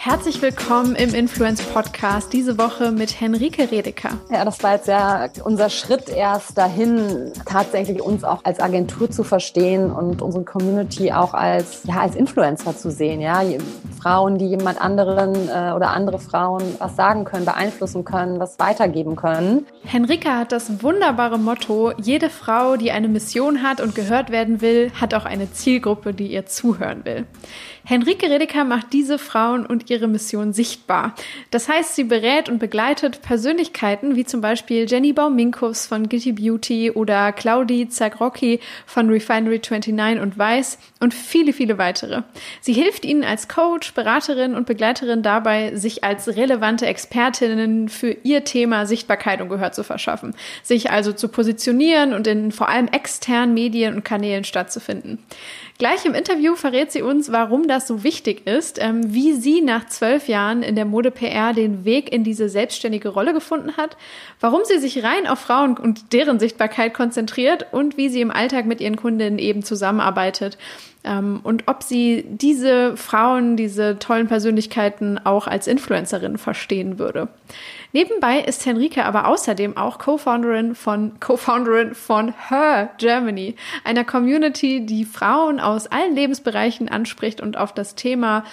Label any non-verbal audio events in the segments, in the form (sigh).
Herzlich willkommen im Influence Podcast, diese Woche mit Henrike Redeker. Ja, das war jetzt ja unser Schritt erst dahin, tatsächlich uns auch als Agentur zu verstehen und unsere Community auch als, ja, als Influencer zu sehen. Ja? Frauen, die jemand anderen äh, oder andere Frauen was sagen können, beeinflussen können, was weitergeben können. Henrike hat das wunderbare Motto, jede Frau, die eine Mission hat und gehört werden will, hat auch eine Zielgruppe, die ihr zuhören will. Henrike Redeker macht diese Frauen und ihre Mission sichtbar. Das heißt, sie berät und begleitet Persönlichkeiten wie zum Beispiel Jenny Bauminkus von Gitty Beauty oder Claudie Zagrocki von Refinery 29 und Weiß und viele, viele weitere. Sie hilft ihnen als Coach, Beraterin und Begleiterin dabei, sich als relevante Expertinnen für ihr Thema Sichtbarkeit und Gehör zu verschaffen, sich also zu positionieren und in vor allem externen Medien und Kanälen stattzufinden. Gleich im Interview verrät sie uns, warum das so wichtig ist, ähm, wie sie nach zwölf Jahren in der Mode-PR den Weg in diese selbstständige Rolle gefunden hat, warum sie sich rein auf Frauen und deren Sichtbarkeit konzentriert und wie sie im Alltag mit ihren Kundinnen eben zusammenarbeitet ähm, und ob sie diese Frauen, diese tollen Persönlichkeiten auch als Influencerin verstehen würde. Nebenbei ist Henrike aber außerdem auch Co-Founderin von Co-Founderin von Her Germany, einer Community, die Frauen aus allen Lebensbereichen anspricht und auf das Thema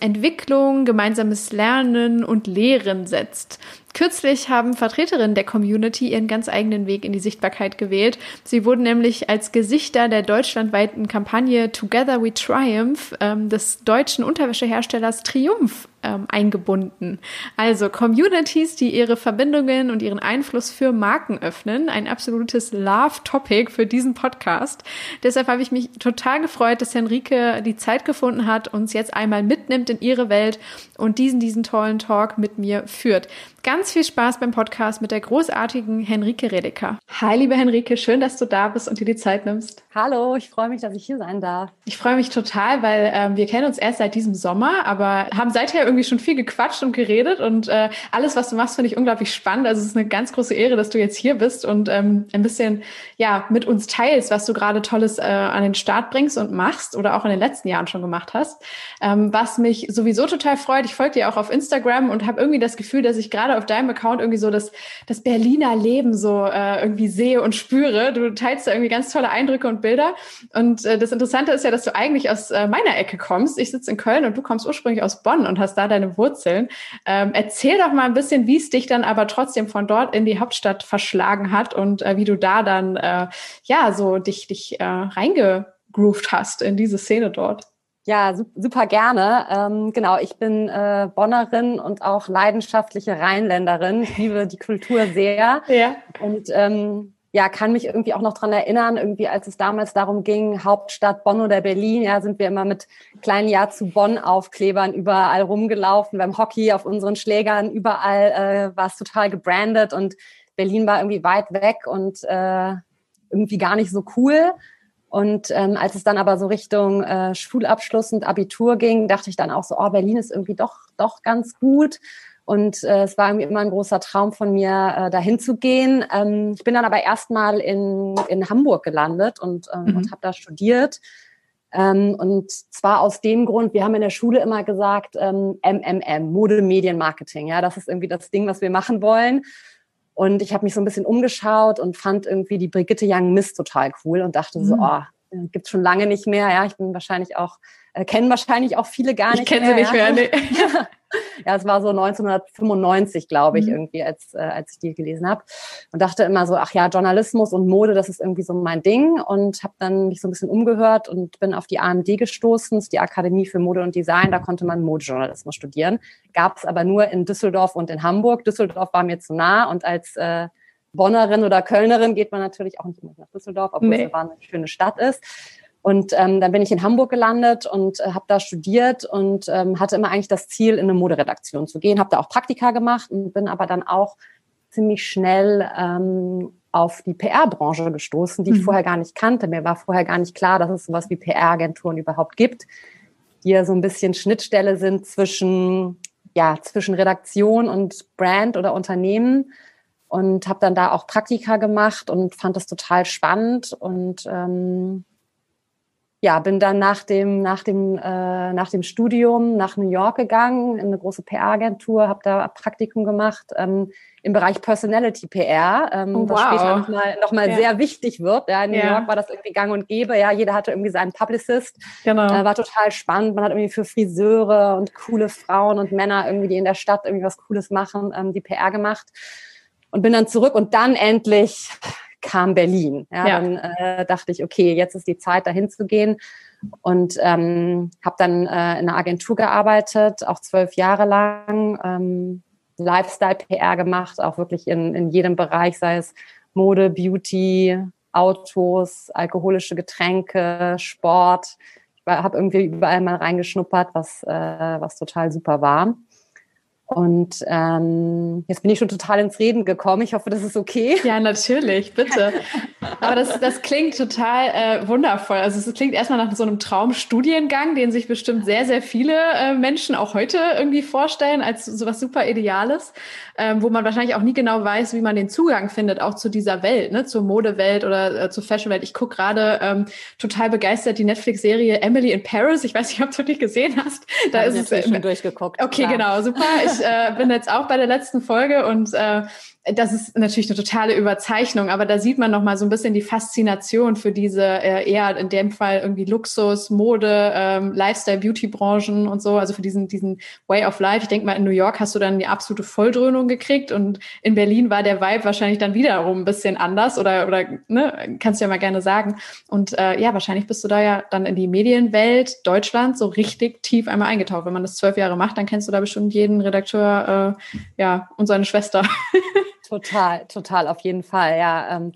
Entwicklung, gemeinsames Lernen und Lehren setzt. Kürzlich haben Vertreterinnen der Community ihren ganz eigenen Weg in die Sichtbarkeit gewählt. Sie wurden nämlich als Gesichter der deutschlandweiten Kampagne Together We Triumph ähm, des deutschen Unterwäscheherstellers Triumph ähm, eingebunden. Also Communities, die ihre Verbindungen und ihren Einfluss für Marken öffnen. Ein absolutes Love-Topic für diesen Podcast. Deshalb habe ich mich total gefreut, dass Henrike die Zeit gefunden hat, uns jetzt einmal mitnimmt in ihre Welt und diesen, diesen tollen Talk mit mir führt. Ganz viel Spaß beim Podcast mit der großartigen Henrike Redeker. Hi, liebe Henrike, schön, dass du da bist und dir die Zeit nimmst. Hallo, ich freue mich, dass ich hier sein darf. Ich freue mich total, weil ähm, wir kennen uns erst seit diesem Sommer, aber haben seither irgendwie schon viel gequatscht und geredet und äh, alles, was du machst, finde ich unglaublich spannend. Also es ist eine ganz große Ehre, dass du jetzt hier bist und ähm, ein bisschen ja mit uns teilst, was du gerade Tolles äh, an den Start bringst und machst oder auch in den letzten Jahren schon gemacht hast. Ähm, was mich sowieso total freut, ich folge dir auch auf Instagram und habe irgendwie das Gefühl, dass ich gerade auf deinem Account irgendwie so das, das Berliner Leben so äh, irgendwie sehe und spüre. Du teilst da irgendwie ganz tolle Eindrücke und Bilder. Und äh, das Interessante ist ja, dass du eigentlich aus äh, meiner Ecke kommst. Ich sitze in Köln und du kommst ursprünglich aus Bonn und hast da deine Wurzeln. Ähm, erzähl doch mal ein bisschen, wie es dich dann aber trotzdem von dort in die Hauptstadt verschlagen hat und äh, wie du da dann äh, ja so dich, dich äh, reingegroovt hast in diese Szene dort. Ja, super gerne. Ähm, genau, ich bin äh, Bonnerin und auch leidenschaftliche Rheinländerin. Ich liebe die Kultur sehr. (laughs) Ja. Und ähm, ja, kann mich irgendwie auch noch dran erinnern, irgendwie als es damals darum ging, Hauptstadt Bonn oder Berlin, ja, sind wir immer mit kleinen Ja zu Bonn Aufklebern überall rumgelaufen, beim Hockey auf unseren Schlägern, überall äh, war es total gebrandet und Berlin war irgendwie weit weg und äh, irgendwie gar nicht so cool. Und ähm, als es dann aber so Richtung äh, Schulabschluss und Abitur ging, dachte ich dann auch so, oh, Berlin ist irgendwie doch, doch ganz gut. Und äh, es war irgendwie immer ein großer Traum von mir, äh, dahin zu gehen. Ähm, ich bin dann aber erstmal in, in Hamburg gelandet und, ähm, mhm. und habe da studiert. Ähm, und zwar aus dem Grund, wir haben in der Schule immer gesagt, ähm, MMM, Mode, Medien, Marketing. Ja, das ist irgendwie das Ding, was wir machen wollen. Und ich habe mich so ein bisschen umgeschaut und fand irgendwie die Brigitte Young Miss total cool und dachte so, mhm. oh, gibt's schon lange nicht mehr. Ja, ich bin wahrscheinlich auch, äh, kennen wahrscheinlich auch viele gar nicht. Ich kenne sie nicht mehr. Nee. (laughs) ja, es war so 1995, glaube ich, mhm. irgendwie, als, äh, als ich die gelesen habe. Und dachte immer so, ach ja, Journalismus und Mode, das ist irgendwie so mein Ding. Und habe dann mich so ein bisschen umgehört und bin auf die AMD gestoßen, die Akademie für Mode und Design. Da konnte man Modejournalismus studieren. Gab es aber nur in Düsseldorf und in Hamburg. Düsseldorf war mir zu nah und als äh, Bonnerin oder Kölnerin geht man natürlich auch nicht immer nach Düsseldorf, obwohl nee. es eine schöne Stadt ist. Und ähm, dann bin ich in Hamburg gelandet und äh, habe da studiert und ähm, hatte immer eigentlich das Ziel, in eine Moderedaktion zu gehen. Habe da auch Praktika gemacht und bin aber dann auch ziemlich schnell ähm, auf die PR-Branche gestoßen, die ich mhm. vorher gar nicht kannte. Mir war vorher gar nicht klar, dass es sowas wie PR-Agenturen überhaupt gibt, die ja so ein bisschen Schnittstelle sind zwischen, ja, zwischen Redaktion und Brand oder Unternehmen. Und habe dann da auch Praktika gemacht und fand das total spannend und ähm, ja, bin dann nach dem, nach dem, äh, nach dem Studium nach New York gegangen, in eine große PR-Agentur, habe da Praktikum gemacht ähm, im Bereich Personality PR, ähm, oh, wow. was später nochmal noch mal ja. sehr wichtig wird. Ja, in New ja. York war das irgendwie gang und gäbe. Ja, jeder hatte irgendwie seinen Publicist. Genau. Äh, war total spannend. Man hat irgendwie für Friseure und coole Frauen und Männer irgendwie, die in der Stadt irgendwie was Cooles machen, ähm, die PR gemacht. Und bin dann zurück und dann endlich kam Berlin. Ja, ja. Dann äh, dachte ich, okay, jetzt ist die Zeit, dahin zu gehen. Und ähm, habe dann äh, in einer Agentur gearbeitet, auch zwölf Jahre lang, ähm, Lifestyle-PR gemacht, auch wirklich in, in jedem Bereich, sei es Mode, Beauty, Autos, alkoholische Getränke, Sport. Ich habe irgendwie überall mal reingeschnuppert, was, äh, was total super war. Und ähm, jetzt bin ich schon total ins Reden gekommen. Ich hoffe, das ist okay. Ja, natürlich, bitte. Aber das, das klingt total äh, wundervoll. Also es klingt erstmal nach so einem Traumstudiengang, den sich bestimmt sehr, sehr viele äh, Menschen auch heute irgendwie vorstellen als sowas super Ideales, ähm, wo man wahrscheinlich auch nie genau weiß, wie man den Zugang findet, auch zu dieser Welt, ne, zur Modewelt oder äh, zur Fashionwelt. Ich gucke gerade ähm, total begeistert die Netflix-Serie Emily in Paris. Ich weiß nicht, ob du die gesehen hast. Da ist es äh, schon durchgeguckt. Okay, klar. genau, super. Ich (laughs) ich äh, bin jetzt auch bei der letzten Folge und äh, das ist natürlich eine totale Überzeichnung, aber da sieht man noch mal so ein bisschen die Faszination für diese äh, eher in dem Fall irgendwie Luxus, Mode, ähm, Lifestyle, Beauty-Branchen und so, also für diesen diesen Way of Life. Ich denke mal, in New York hast du dann die absolute Volldröhnung gekriegt und in Berlin war der Vibe wahrscheinlich dann wiederum ein bisschen anders oder oder ne, kannst du ja mal gerne sagen. Und äh, ja, wahrscheinlich bist du da ja dann in die Medienwelt Deutschland so richtig tief einmal eingetaucht. Wenn man das zwölf Jahre macht, dann kennst du da bestimmt jeden Redakteur, äh, ja und seine Schwester. (laughs) Total, total, auf jeden Fall, ja. Ähm,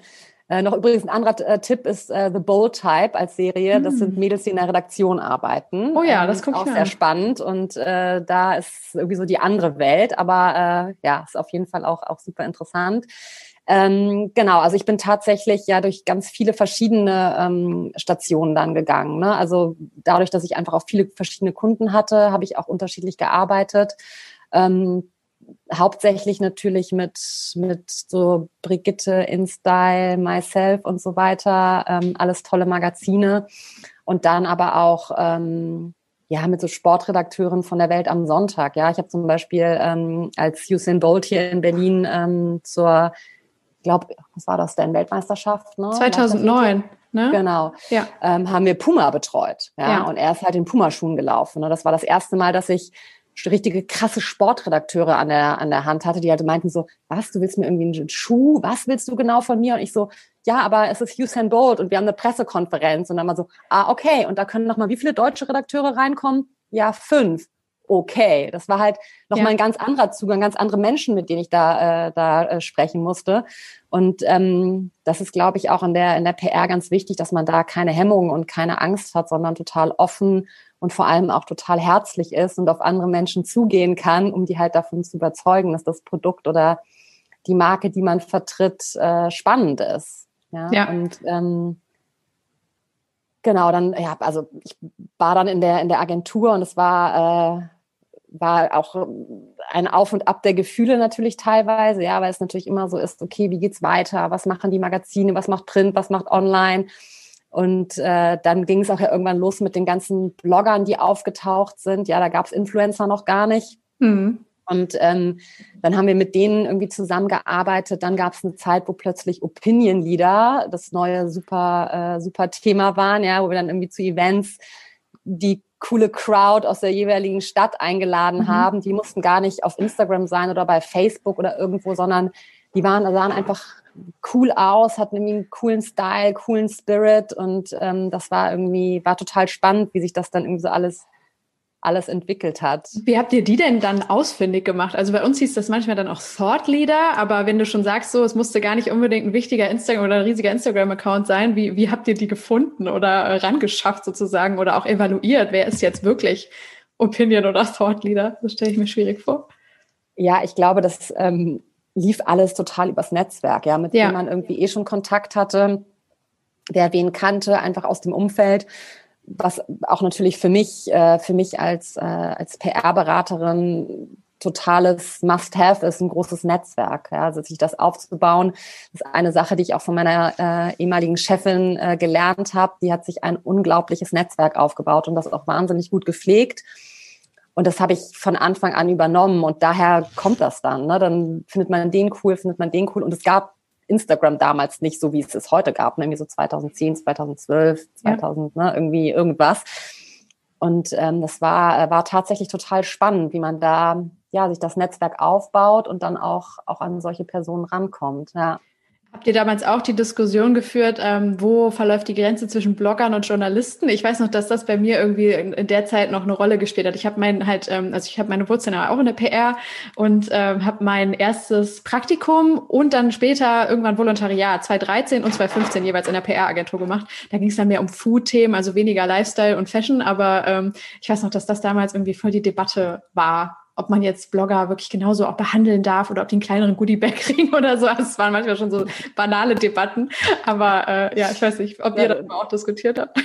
äh, noch übrigens ein anderer äh, Tipp ist äh, The Bold Type als Serie. Das sind hm. Mädels, die in der Redaktion arbeiten. Oh ja, das ähm, auch sehr spannend und äh, da ist irgendwie so die andere Welt, aber äh, ja, ist auf jeden Fall auch auch super interessant. Ähm, genau, also ich bin tatsächlich ja durch ganz viele verschiedene ähm, Stationen dann gegangen. Ne? Also dadurch, dass ich einfach auch viele verschiedene Kunden hatte, habe ich auch unterschiedlich gearbeitet. Ähm, hauptsächlich natürlich mit, mit so Brigitte, InStyle, Myself und so weiter, ähm, alles tolle Magazine. Und dann aber auch ähm, ja mit so Sportredakteuren von der Welt am Sonntag. Ja, ich habe zum Beispiel ähm, als Usain Bolt hier in Berlin ähm, zur, ich glaube, was war das denn, Weltmeisterschaft? Ne? 2009. Ne? Genau. Ja. Ähm, haben wir Puma betreut. Ja? ja. Und er ist halt in Pumaschuhen gelaufen. Ne? Das war das erste Mal, dass ich richtige krasse Sportredakteure an der, an der Hand hatte, die halt meinten so, was, du willst mir irgendwie einen Schuh? Was willst du genau von mir? Und ich so, ja, aber es ist Usain Bolt und wir haben eine Pressekonferenz. Und dann mal so, ah, okay. Und da können noch mal wie viele deutsche Redakteure reinkommen? Ja, fünf. Okay. Das war halt noch ja. mal ein ganz anderer Zugang, ganz andere Menschen, mit denen ich da, äh, da äh, sprechen musste. Und ähm, das ist, glaube ich, auch in der, in der PR ganz wichtig, dass man da keine Hemmungen und keine Angst hat, sondern total offen und vor allem auch total herzlich ist und auf andere Menschen zugehen kann, um die halt davon zu überzeugen, dass das Produkt oder die Marke, die man vertritt, äh, spannend ist. Ja. ja. Und ähm, genau, dann, ja, also ich war dann in der, in der Agentur und es war, äh, war auch ein Auf und Ab der Gefühle natürlich teilweise, ja, weil es natürlich immer so ist, okay, wie geht's weiter? Was machen die Magazine? Was macht Print? Was macht Online? Und äh, dann ging es auch ja irgendwann los mit den ganzen Bloggern, die aufgetaucht sind. Ja, da gab es Influencer noch gar nicht. Mhm. Und ähm, dann haben wir mit denen irgendwie zusammengearbeitet. Dann gab es eine Zeit, wo plötzlich Opinion Leader das neue super, äh, super Thema waren, ja, wo wir dann irgendwie zu Events die coole Crowd aus der jeweiligen Stadt eingeladen mhm. haben. Die mussten gar nicht auf Instagram sein oder bei Facebook oder irgendwo, sondern die waren, sahen einfach cool aus, hatten irgendwie einen coolen Style, coolen Spirit und ähm, das war irgendwie, war total spannend, wie sich das dann irgendwie so alles alles entwickelt hat. Wie habt ihr die denn dann ausfindig gemacht? Also bei uns hieß das manchmal dann auch Thought Leader, aber wenn du schon sagst, so, es musste gar nicht unbedingt ein wichtiger Instagram oder ein riesiger Instagram-Account sein, wie, wie habt ihr die gefunden oder rangeschafft sozusagen oder auch evaluiert? Wer ist jetzt wirklich Opinion oder Thought Leader? Das stelle ich mir schwierig vor. Ja, ich glaube, dass ähm, lief alles total übers Netzwerk, ja, mit ja. dem man irgendwie eh schon Kontakt hatte, wer wen kannte, einfach aus dem Umfeld was auch natürlich für mich, äh, für mich als, äh, als PR-Beraterin totales Must-Have ist, ein großes Netzwerk. Ja, also sich das aufzubauen, ist eine Sache, die ich auch von meiner äh, ehemaligen Chefin gelernt habe. Die hat sich ein unglaubliches Netzwerk aufgebaut und das auch wahnsinnig gut gepflegt. Und das habe ich von Anfang an übernommen und daher kommt das dann. Ne? Dann findet man den cool, findet man den cool. Und es gab Instagram damals nicht so, wie es es heute gab, ne? irgendwie so 2010, 2012, 2000, ja. ne? irgendwie irgendwas. Und ähm, das war, äh, war tatsächlich total spannend, wie man da ja sich das Netzwerk aufbaut und dann auch, auch an solche Personen rankommt. Ja. Habt ihr damals auch die Diskussion geführt, ähm, wo verläuft die Grenze zwischen Bloggern und Journalisten? Ich weiß noch, dass das bei mir irgendwie in, der Zeit noch eine Rolle gespielt hat. Ich habe mein halt, ähm, also ich habe meine Wurzeln auch in der PR und ähm, habe mein erstes Praktikum und dann später irgendwann Volontariat 2013 und 2015 jeweils in der PR-Agentur gemacht. Da ging es dann mehr um Food-Themen, also weniger Lifestyle und Fashion. Aber ähm, ich weiß noch, dass das damals irgendwie voll die Debatte war ob man jetzt Blogger wirklich genauso auch behandeln darf oder ob die einen kleineren Goodie-Bag (laughs) kriegen oder so. Also es waren manchmal schon so banale Debatten. Aber äh, ja, ich weiß nicht, ob ihr ja, darüber auch diskutiert habt.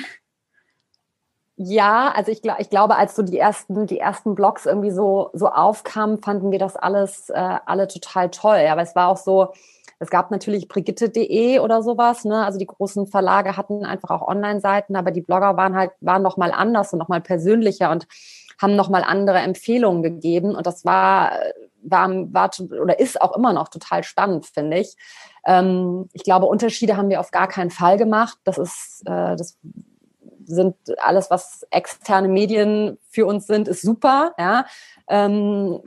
Ja, also ich, ich glaube, als so die ersten, die ersten Blogs irgendwie so, so aufkamen, fanden wir das alles äh, alle total toll. Aber es war auch so, es gab natürlich Brigitte.de oder sowas, ne? Also die großen Verlage hatten einfach auch Online-Seiten, aber die Blogger waren halt, waren noch mal anders und noch mal persönlicher und haben nochmal andere Empfehlungen gegeben. Und das war, war, war oder ist auch immer noch total spannend, finde ich. Ähm, ich glaube, Unterschiede haben wir auf gar keinen Fall gemacht. Das ist, äh, das sind alles, was externe Medien für uns sind, ist super. Ja. Ähm,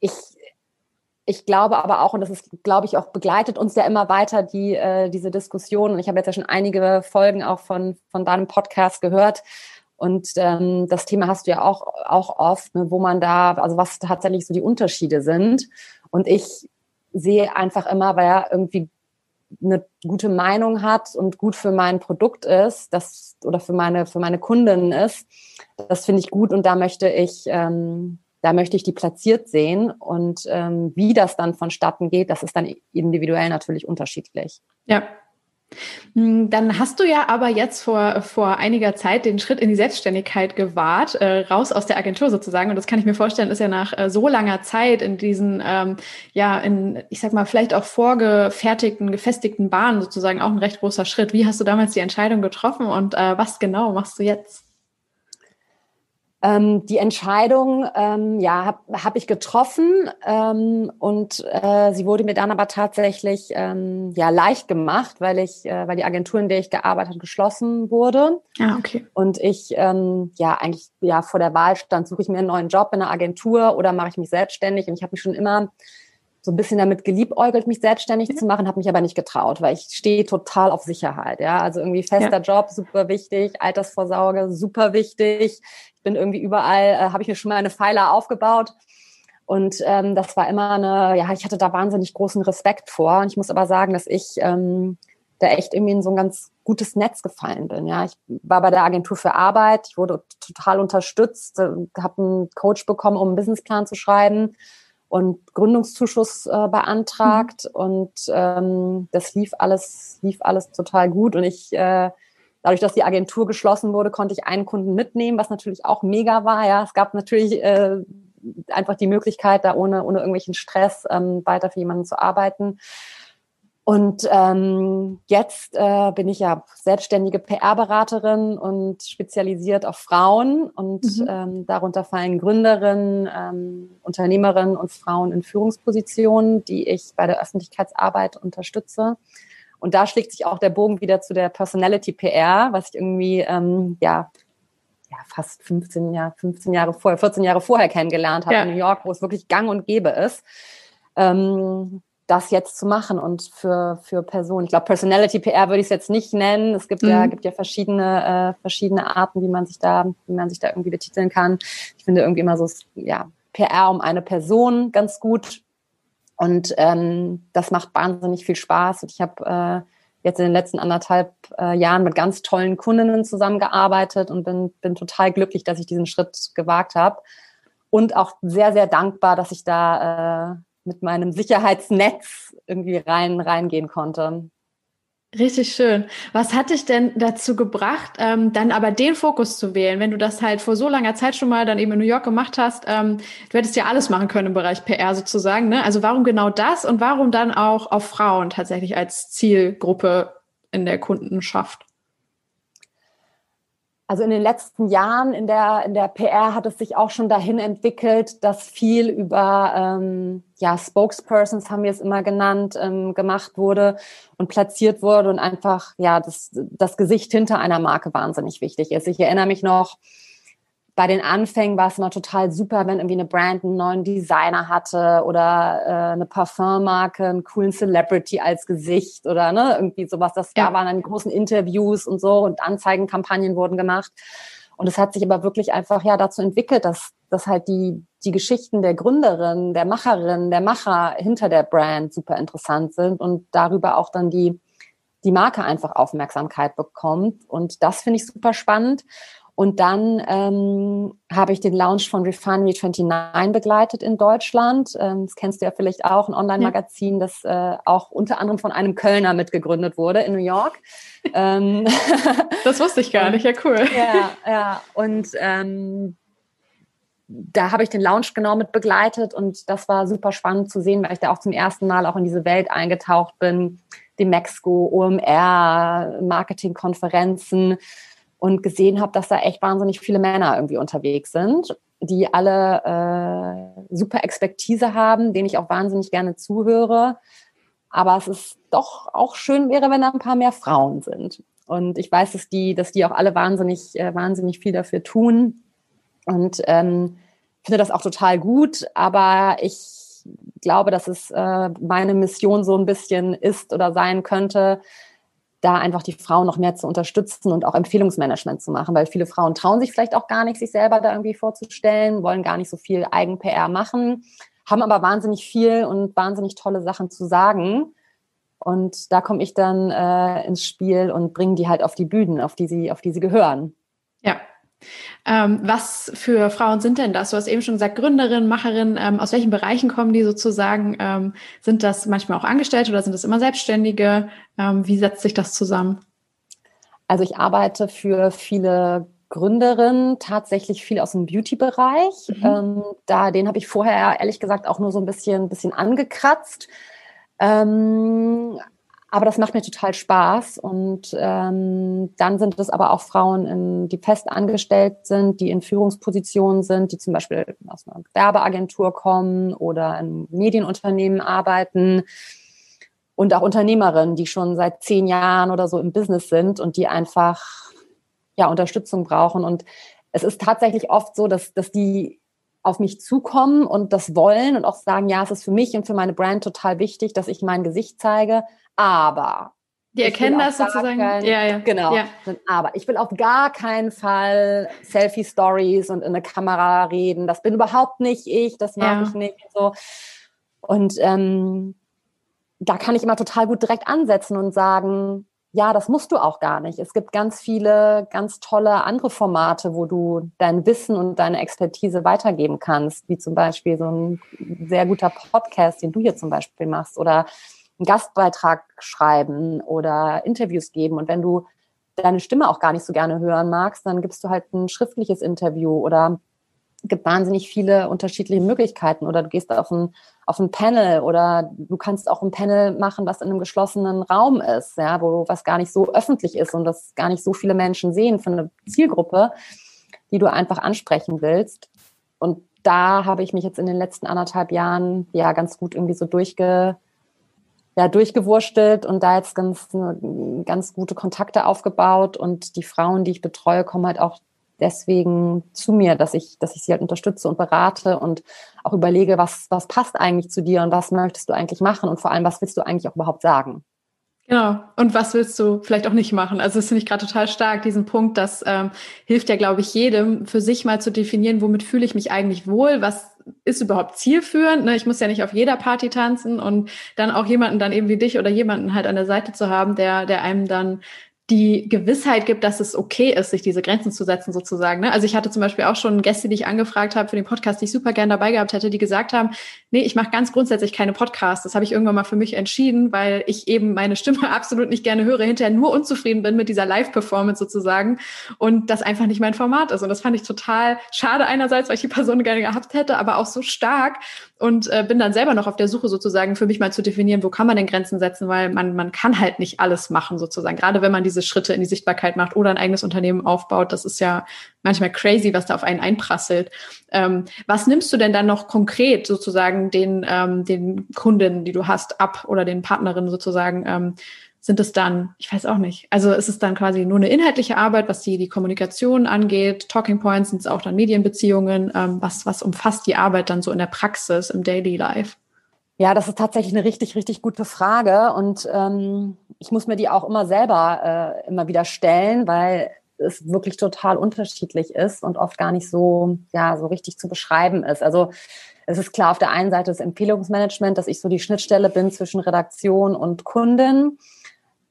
ich ich glaube aber auch, und das ist, glaube ich, auch begleitet uns ja immer weiter, die, äh, diese Diskussion. Und ich habe jetzt ja schon einige Folgen auch von, von deinem Podcast gehört, und ähm, das Thema hast du ja auch, auch oft, ne, wo man da, also was tatsächlich so die Unterschiede sind. Und ich sehe einfach immer, weil er irgendwie eine gute Meinung hat und gut für mein Produkt ist, das oder für meine für meine Kundinnen ist, das finde ich gut und da möchte ich ähm, da möchte ich die platziert sehen und ähm, wie das dann vonstatten geht, das ist dann individuell natürlich unterschiedlich. Ja, dann hast du ja aber jetzt vor, vor einiger Zeit den Schritt in die Selbstständigkeit gewahrt, äh, raus aus der Agentur sozusagen. Und das kann ich mir vorstellen, ist ja nach äh, so langer Zeit in diesen, ähm, ja, in, ich sag mal, vielleicht auch vorgefertigten, gefestigten Bahnen sozusagen auch ein recht großer Schritt. Wie hast du damals die Entscheidung getroffen und äh, was genau machst du jetzt? Ähm, die Entscheidung, ähm, ja, habe hab ich getroffen ähm, und äh, sie wurde mir dann aber tatsächlich ähm, ja leicht gemacht, weil ich, äh, weil die Agentur, in der ich gearbeitet habe, geschlossen wurde. Ah, okay. Und ich ähm, ja eigentlich ja vor der Wahl stand, suche ich mir einen neuen Job in einer Agentur oder mache ich mich selbstständig? Und ich habe mich schon immer so ein bisschen damit geliebäugelt, mich selbstständig ja. zu machen, habe mich aber nicht getraut, weil ich stehe total auf Sicherheit. Ja, also irgendwie fester ja. Job, super wichtig, Altersvorsorge, super wichtig bin irgendwie überall, äh, habe ich mir schon mal eine Pfeiler aufgebaut. Und ähm, das war immer eine, ja, ich hatte da wahnsinnig großen Respekt vor. Und ich muss aber sagen, dass ich ähm, da echt irgendwie in so ein ganz gutes Netz gefallen bin. Ja, ich war bei der Agentur für Arbeit, ich wurde total unterstützt, äh, habe einen Coach bekommen, um einen Businessplan zu schreiben und Gründungszuschuss äh, beantragt. Mhm. Und ähm, das lief alles, lief alles total gut. Und ich äh, Dadurch, dass die Agentur geschlossen wurde, konnte ich einen Kunden mitnehmen, was natürlich auch mega war. Ja, es gab natürlich äh, einfach die Möglichkeit, da ohne, ohne irgendwelchen Stress ähm, weiter für jemanden zu arbeiten. Und ähm, jetzt äh, bin ich ja selbstständige PR-Beraterin und spezialisiert auf Frauen. Und mhm. ähm, darunter fallen Gründerinnen, ähm, Unternehmerinnen und Frauen in Führungspositionen, die ich bei der Öffentlichkeitsarbeit unterstütze. Und da schlägt sich auch der Bogen wieder zu der Personality PR, was ich irgendwie, ähm, ja, ja, fast 15 Jahre, 15 Jahre vorher, 14 Jahre vorher kennengelernt habe ja. in New York, wo es wirklich gang und gäbe ist. Ähm, das jetzt zu machen und für, für Personen. Ich glaube, Personality PR würde ich es jetzt nicht nennen. Es gibt mhm. ja, gibt ja verschiedene, äh, verschiedene Arten, wie man sich da, wie man sich da irgendwie betiteln kann. Ich finde irgendwie immer so, ja, PR um eine Person ganz gut. Und ähm, das macht wahnsinnig viel Spaß. Und ich habe äh, jetzt in den letzten anderthalb äh, Jahren mit ganz tollen Kundinnen zusammengearbeitet und bin, bin total glücklich, dass ich diesen Schritt gewagt habe. Und auch sehr, sehr dankbar, dass ich da äh, mit meinem Sicherheitsnetz irgendwie rein reingehen konnte. Richtig schön. Was hat dich denn dazu gebracht, ähm, dann aber den Fokus zu wählen, wenn du das halt vor so langer Zeit schon mal dann eben in New York gemacht hast? Ähm, du hättest ja alles machen können im Bereich PR sozusagen. Ne? Also warum genau das und warum dann auch auf Frauen tatsächlich als Zielgruppe in der Kundenschaft? Also in den letzten Jahren in der, in der PR hat es sich auch schon dahin entwickelt, dass viel über ähm, ja, Spokespersons, haben wir es immer genannt, ähm, gemacht wurde und platziert wurde und einfach ja das, das Gesicht hinter einer Marke wahnsinnig wichtig ist. Ich erinnere mich noch, bei den Anfängen war es immer total super, wenn irgendwie eine Brand einen neuen Designer hatte oder äh, eine Parfummarke, einen coolen Celebrity als Gesicht oder ne, irgendwie sowas. Das ja. da waren dann großen Interviews und so und Anzeigenkampagnen wurden gemacht. Und es hat sich aber wirklich einfach ja dazu entwickelt, dass, dass halt die, die Geschichten der Gründerin, der Macherin, der Macher hinter der Brand super interessant sind und darüber auch dann die, die Marke einfach Aufmerksamkeit bekommt. Und das finde ich super spannend. Und dann ähm, habe ich den Launch von Refinery 29 begleitet in Deutschland. Ähm, das kennst du ja vielleicht auch, ein Online-Magazin, ja. das äh, auch unter anderem von einem Kölner mitgegründet wurde in New York. (laughs) ähm, (laughs) das wusste ich gar nicht, ja cool. Ja, ja. Und ähm, da habe ich den Launch genau mit begleitet und das war super spannend zu sehen, weil ich da auch zum ersten Mal auch in diese Welt eingetaucht bin. Die Mexiko, OMR, Marketingkonferenzen und gesehen habe, dass da echt wahnsinnig viele Männer irgendwie unterwegs sind, die alle äh, super Expertise haben, denen ich auch wahnsinnig gerne zuhöre. Aber es ist doch auch schön wäre, wenn da ein paar mehr Frauen sind. Und ich weiß, dass die, dass die auch alle wahnsinnig, äh, wahnsinnig viel dafür tun. Und ähm, finde das auch total gut. Aber ich glaube, dass es äh, meine Mission so ein bisschen ist oder sein könnte, da einfach die Frauen noch mehr zu unterstützen und auch Empfehlungsmanagement zu machen, weil viele Frauen trauen sich vielleicht auch gar nicht, sich selber da irgendwie vorzustellen, wollen gar nicht so viel Eigen-PR machen, haben aber wahnsinnig viel und wahnsinnig tolle Sachen zu sagen. Und da komme ich dann äh, ins Spiel und bringe die halt auf die Bühnen, auf die sie, auf die sie gehören. Ja, ähm, was für Frauen sind denn das? Du hast eben schon gesagt, Gründerin, Macherin. Ähm, aus welchen Bereichen kommen die sozusagen? Ähm, sind das manchmal auch Angestellte oder sind das immer Selbstständige? Ähm, wie setzt sich das zusammen? Also ich arbeite für viele Gründerinnen tatsächlich viel aus dem Beauty-Bereich. Mhm. Ähm, da den habe ich vorher ehrlich gesagt auch nur so ein bisschen, bisschen angekratzt. Ähm, aber das macht mir total Spaß. Und ähm, dann sind es aber auch Frauen, in, die fest angestellt sind, die in Führungspositionen sind, die zum Beispiel aus einer Werbeagentur kommen oder in Medienunternehmen arbeiten. Und auch Unternehmerinnen, die schon seit zehn Jahren oder so im Business sind und die einfach ja, Unterstützung brauchen. Und es ist tatsächlich oft so, dass, dass die auf mich zukommen und das wollen und auch sagen, ja, es ist für mich und für meine Brand total wichtig, dass ich mein Gesicht zeige, aber die erkennen das sozusagen. Kein, ja, ja. Genau. Ja. Aber ich will auf gar keinen Fall Selfie-Stories und in eine Kamera reden. Das bin überhaupt nicht ich, das mag ja. ich nicht. So. Und ähm, da kann ich immer total gut direkt ansetzen und sagen, ja, das musst du auch gar nicht. Es gibt ganz viele, ganz tolle andere Formate, wo du dein Wissen und deine Expertise weitergeben kannst, wie zum Beispiel so ein sehr guter Podcast, den du hier zum Beispiel machst oder einen Gastbeitrag schreiben oder Interviews geben. Und wenn du deine Stimme auch gar nicht so gerne hören magst, dann gibst du halt ein schriftliches Interview oder gibt wahnsinnig viele unterschiedliche Möglichkeiten oder du gehst auf ein, auf ein Panel oder du kannst auch ein Panel machen, was in einem geschlossenen Raum ist, ja, wo was gar nicht so öffentlich ist und das gar nicht so viele Menschen sehen für eine Zielgruppe, die du einfach ansprechen willst. Und da habe ich mich jetzt in den letzten anderthalb Jahren ja ganz gut irgendwie so durchge, ja, durchgewurstelt und da jetzt ganz, ganz gute Kontakte aufgebaut und die Frauen, die ich betreue, kommen halt auch deswegen zu mir, dass ich, dass ich sie halt unterstütze und berate und auch überlege, was, was passt eigentlich zu dir und was möchtest du eigentlich machen und vor allem, was willst du eigentlich auch überhaupt sagen? Genau. Und was willst du vielleicht auch nicht machen? Also das finde ich gerade total stark, diesen Punkt, das ähm, hilft ja, glaube ich, jedem, für sich mal zu definieren, womit fühle ich mich eigentlich wohl, was ist überhaupt zielführend. Ne? Ich muss ja nicht auf jeder Party tanzen und dann auch jemanden dann eben wie dich oder jemanden halt an der Seite zu haben, der, der einem dann die Gewissheit gibt, dass es okay ist, sich diese Grenzen zu setzen sozusagen. Ne? Also ich hatte zum Beispiel auch schon Gäste, die ich angefragt habe für den Podcast, die ich super gern dabei gehabt hätte, die gesagt haben, nee, ich mache ganz grundsätzlich keine Podcasts. Das habe ich irgendwann mal für mich entschieden, weil ich eben meine Stimme (laughs) absolut nicht gerne höre, hinterher nur unzufrieden bin mit dieser Live-Performance sozusagen und das einfach nicht mein Format ist. Und das fand ich total schade einerseits, weil ich die Person (laughs) gerne gehabt hätte, aber auch so stark und äh, bin dann selber noch auf der Suche sozusagen für mich mal zu definieren, wo kann man denn Grenzen setzen, weil man, man kann halt nicht alles machen sozusagen. Gerade wenn man diese Schritte in die Sichtbarkeit macht oder ein eigenes Unternehmen aufbaut, das ist ja manchmal crazy, was da auf einen einprasselt. Ähm, was nimmst du denn dann noch konkret sozusagen den, ähm, den Kunden, die du hast, ab oder den Partnerinnen sozusagen? Ähm, sind es dann, ich weiß auch nicht, also ist es dann quasi nur eine inhaltliche Arbeit, was die, die Kommunikation angeht, Talking Points, sind es auch dann Medienbeziehungen, ähm, was, was umfasst die Arbeit dann so in der Praxis, im Daily Life? Ja, das ist tatsächlich eine richtig, richtig gute Frage und ähm, ich muss mir die auch immer selber äh, immer wieder stellen, weil es wirklich total unterschiedlich ist und oft gar nicht so, ja, so richtig zu beschreiben ist. Also es ist klar auf der einen Seite das Empfehlungsmanagement, dass ich so die Schnittstelle bin zwischen Redaktion und Kunden.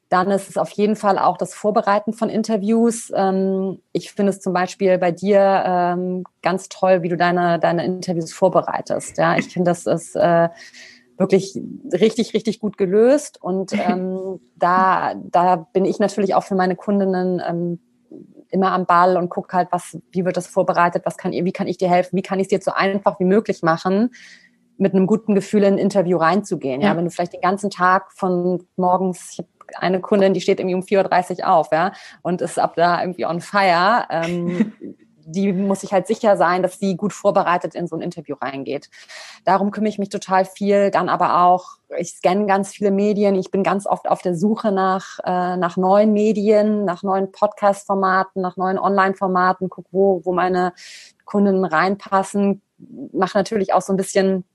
Dann ist es auf jeden Fall auch das Vorbereiten von Interviews. Ähm, ich finde es zum Beispiel bei dir ähm, ganz toll, wie du deine, deine Interviews vorbereitest. Ja, ich finde, das ist äh, wirklich richtig, richtig gut gelöst. Und (laughs) ähm, da, da bin ich natürlich auch für meine Kundinnen immer am Ball und gucke halt, was, wie wird das vorbereitet, was kann, wie kann ich dir helfen, wie kann ich es dir so einfach wie möglich machen, mit einem guten Gefühl in ein Interview reinzugehen. Ja, ja wenn du vielleicht den ganzen Tag von morgens, ich habe eine Kundin, die steht irgendwie um 4.30 Uhr auf, ja, und ist ab da irgendwie on fire. Ähm, (laughs) die muss sich halt sicher sein, dass sie gut vorbereitet in so ein Interview reingeht. Darum kümmere ich mich total viel. Dann aber auch, ich scanne ganz viele Medien. Ich bin ganz oft auf der Suche nach, äh, nach neuen Medien, nach neuen Podcast-Formaten, nach neuen Online-Formaten, guck, wo, wo meine Kunden reinpassen. Mache natürlich auch so ein bisschen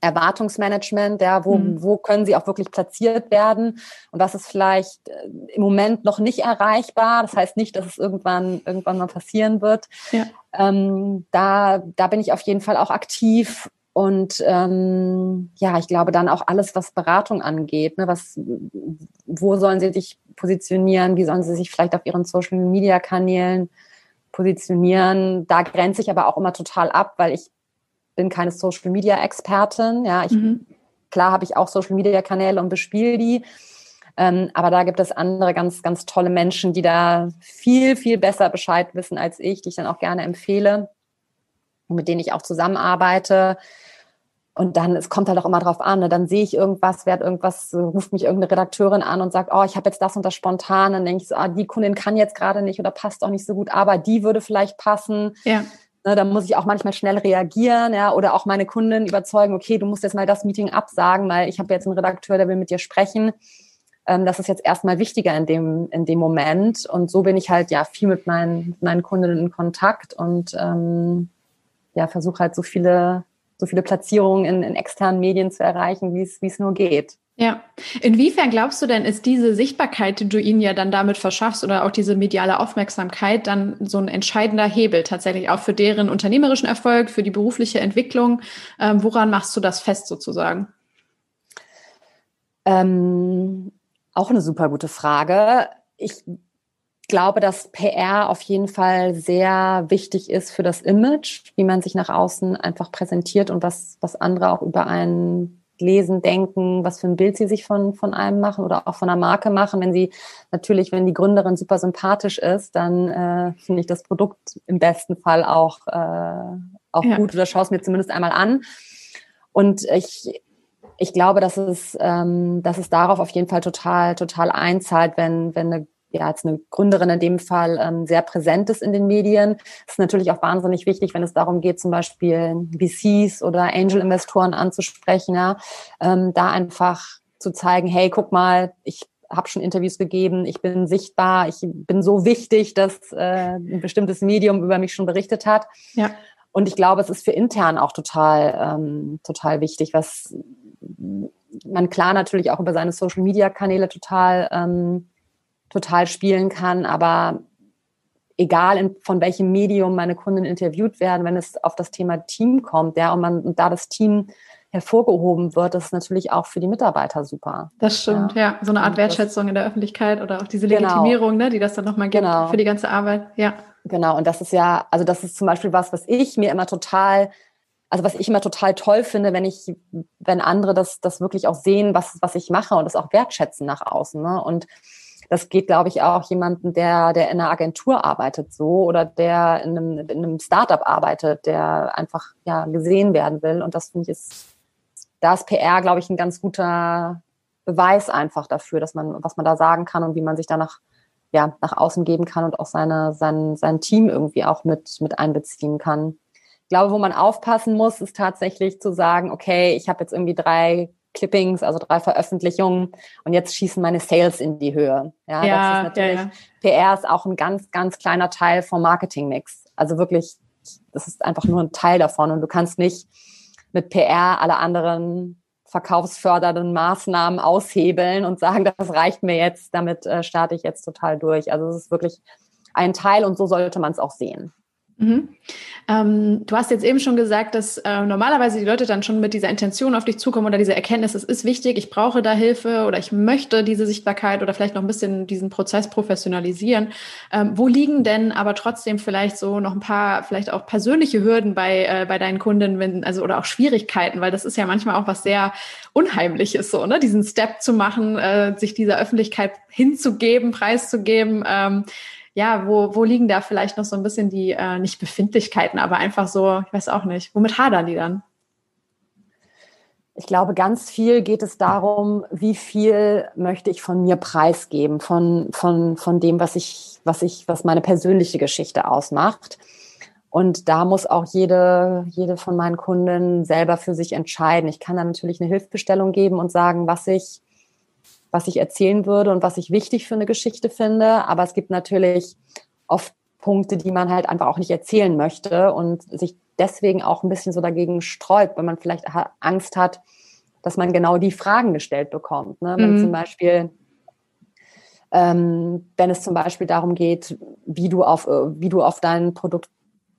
Erwartungsmanagement, ja, wo, mhm. wo können sie auch wirklich platziert werden und was ist vielleicht äh, im Moment noch nicht erreichbar. Das heißt nicht, dass es irgendwann, irgendwann mal passieren wird. Ja. Ähm, da, da bin ich auf jeden Fall auch aktiv und ähm, ja, ich glaube dann auch alles, was Beratung angeht, ne, was, wo sollen sie sich positionieren, wie sollen sie sich vielleicht auf ihren Social Media Kanälen positionieren. Da grenze ich aber auch immer total ab, weil ich bin keine Social Media Expertin. Ja, ich, mhm. klar habe ich auch Social Media Kanäle und bespiele die. Ähm, aber da gibt es andere ganz, ganz tolle Menschen, die da viel, viel besser Bescheid wissen als ich, die ich dann auch gerne empfehle und mit denen ich auch zusammenarbeite. Und dann, es kommt halt auch immer drauf an, ne? dann sehe ich irgendwas, werde irgendwas, ruft mich irgendeine Redakteurin an und sagt, oh, ich habe jetzt das und das spontan. Dann denke ich so, ah, die Kundin kann jetzt gerade nicht oder passt auch nicht so gut, aber die würde vielleicht passen. Ja. Ne, da muss ich auch manchmal schnell reagieren, ja, oder auch meine Kunden überzeugen, okay, du musst jetzt mal das Meeting absagen, weil ich habe jetzt einen Redakteur, der will mit dir sprechen. Ähm, das ist jetzt erstmal wichtiger in dem, in dem Moment. Und so bin ich halt ja viel mit meinen, meinen Kunden in Kontakt und ähm, ja, versuche halt so viele, so viele Platzierungen in, in externen Medien zu erreichen, wie es nur geht. Ja. Inwiefern glaubst du denn, ist diese Sichtbarkeit, die du ihnen ja dann damit verschaffst oder auch diese mediale Aufmerksamkeit dann so ein entscheidender Hebel tatsächlich auch für deren unternehmerischen Erfolg, für die berufliche Entwicklung? Ähm, woran machst du das fest sozusagen? Ähm, auch eine super gute Frage. Ich glaube, dass PR auf jeden Fall sehr wichtig ist für das Image, wie man sich nach außen einfach präsentiert und was, was andere auch über einen lesen, denken, was für ein Bild sie sich von, von einem machen oder auch von einer Marke machen. Wenn sie natürlich, wenn die Gründerin super sympathisch ist, dann äh, finde ich das Produkt im besten Fall auch, äh, auch ja. gut oder schaue es mir zumindest einmal an. Und ich, ich glaube, dass es, ähm, dass es darauf auf jeden Fall total, total einzahlt, wenn, wenn eine ja, als eine Gründerin in dem Fall ähm, sehr präsent ist in den Medien. Das ist natürlich auch wahnsinnig wichtig, wenn es darum geht, zum Beispiel VCs oder Angel-Investoren anzusprechen, ja, ähm, da einfach zu zeigen, hey, guck mal, ich habe schon Interviews gegeben, ich bin sichtbar, ich bin so wichtig, dass äh, ein bestimmtes Medium über mich schon berichtet hat. Ja. Und ich glaube, es ist für intern auch total, ähm, total wichtig, was man klar natürlich auch über seine Social-Media-Kanäle total ähm, total spielen kann. Aber egal in, von welchem Medium meine Kunden interviewt werden, wenn es auf das Thema Team kommt, ja, und man und da das Team hervorgehoben wird, ist natürlich auch für die Mitarbeiter super. Das stimmt, ja. ja. So eine Art Wertschätzung in der Öffentlichkeit oder auch diese genau. Legitimierung, genau. ne, die das dann nochmal gibt genau. für die ganze Arbeit. Ja. Genau, und das ist ja, also das ist zum Beispiel was, was ich mir immer total, also was ich immer total toll finde, wenn ich, wenn andere das, das wirklich auch sehen, was, was ich mache und das auch wertschätzen nach außen. Ne? Und das geht, glaube ich, auch jemanden, der, der in einer Agentur arbeitet so oder der in einem, in einem Startup arbeitet, der einfach ja gesehen werden will. Und das finde ich ist, da ist PR, glaube ich, ein ganz guter Beweis einfach dafür, dass man, was man da sagen kann und wie man sich danach ja, nach außen geben kann und auch seine, sein, sein Team irgendwie auch mit, mit einbeziehen kann. Ich glaube, wo man aufpassen muss, ist tatsächlich zu sagen, okay, ich habe jetzt irgendwie drei Clippings, also drei Veröffentlichungen und jetzt schießen meine Sales in die Höhe. Ja, ja das ist natürlich, ja. PR ist auch ein ganz, ganz kleiner Teil vom Marketingmix. Also wirklich, das ist einfach nur ein Teil davon und du kannst nicht mit PR alle anderen verkaufsfördernden Maßnahmen aushebeln und sagen, (laughs) das reicht mir jetzt, damit äh, starte ich jetzt total durch. Also es ist wirklich ein Teil und so sollte man es auch sehen. Mhm. Ähm, du hast jetzt eben schon gesagt, dass äh, normalerweise die Leute dann schon mit dieser Intention auf dich zukommen oder diese Erkenntnis, es ist wichtig, ich brauche da Hilfe oder ich möchte diese Sichtbarkeit oder vielleicht noch ein bisschen diesen Prozess professionalisieren. Ähm, wo liegen denn aber trotzdem vielleicht so noch ein paar, vielleicht auch persönliche Hürden bei, äh, bei deinen Kunden, wenn, also oder auch Schwierigkeiten, weil das ist ja manchmal auch was sehr Unheimliches, so, ne? Diesen Step zu machen, äh, sich dieser Öffentlichkeit hinzugeben, preiszugeben. Ähm, ja, wo, wo liegen da vielleicht noch so ein bisschen die, äh, nicht Befindlichkeiten, aber einfach so, ich weiß auch nicht, womit hadern die dann? Ich glaube, ganz viel geht es darum, wie viel möchte ich von mir preisgeben, von, von, von dem, was ich, was ich, was meine persönliche Geschichte ausmacht. Und da muss auch jede, jede von meinen Kunden selber für sich entscheiden. Ich kann da natürlich eine Hilfestellung geben und sagen, was ich, was ich erzählen würde und was ich wichtig für eine Geschichte finde. Aber es gibt natürlich oft Punkte, die man halt einfach auch nicht erzählen möchte und sich deswegen auch ein bisschen so dagegen sträubt, weil man vielleicht Angst hat, dass man genau die Fragen gestellt bekommt. Ne? Wenn mhm. zum Beispiel, ähm, wenn es zum Beispiel darum geht, wie du auf, äh, wie du auf dein Produkt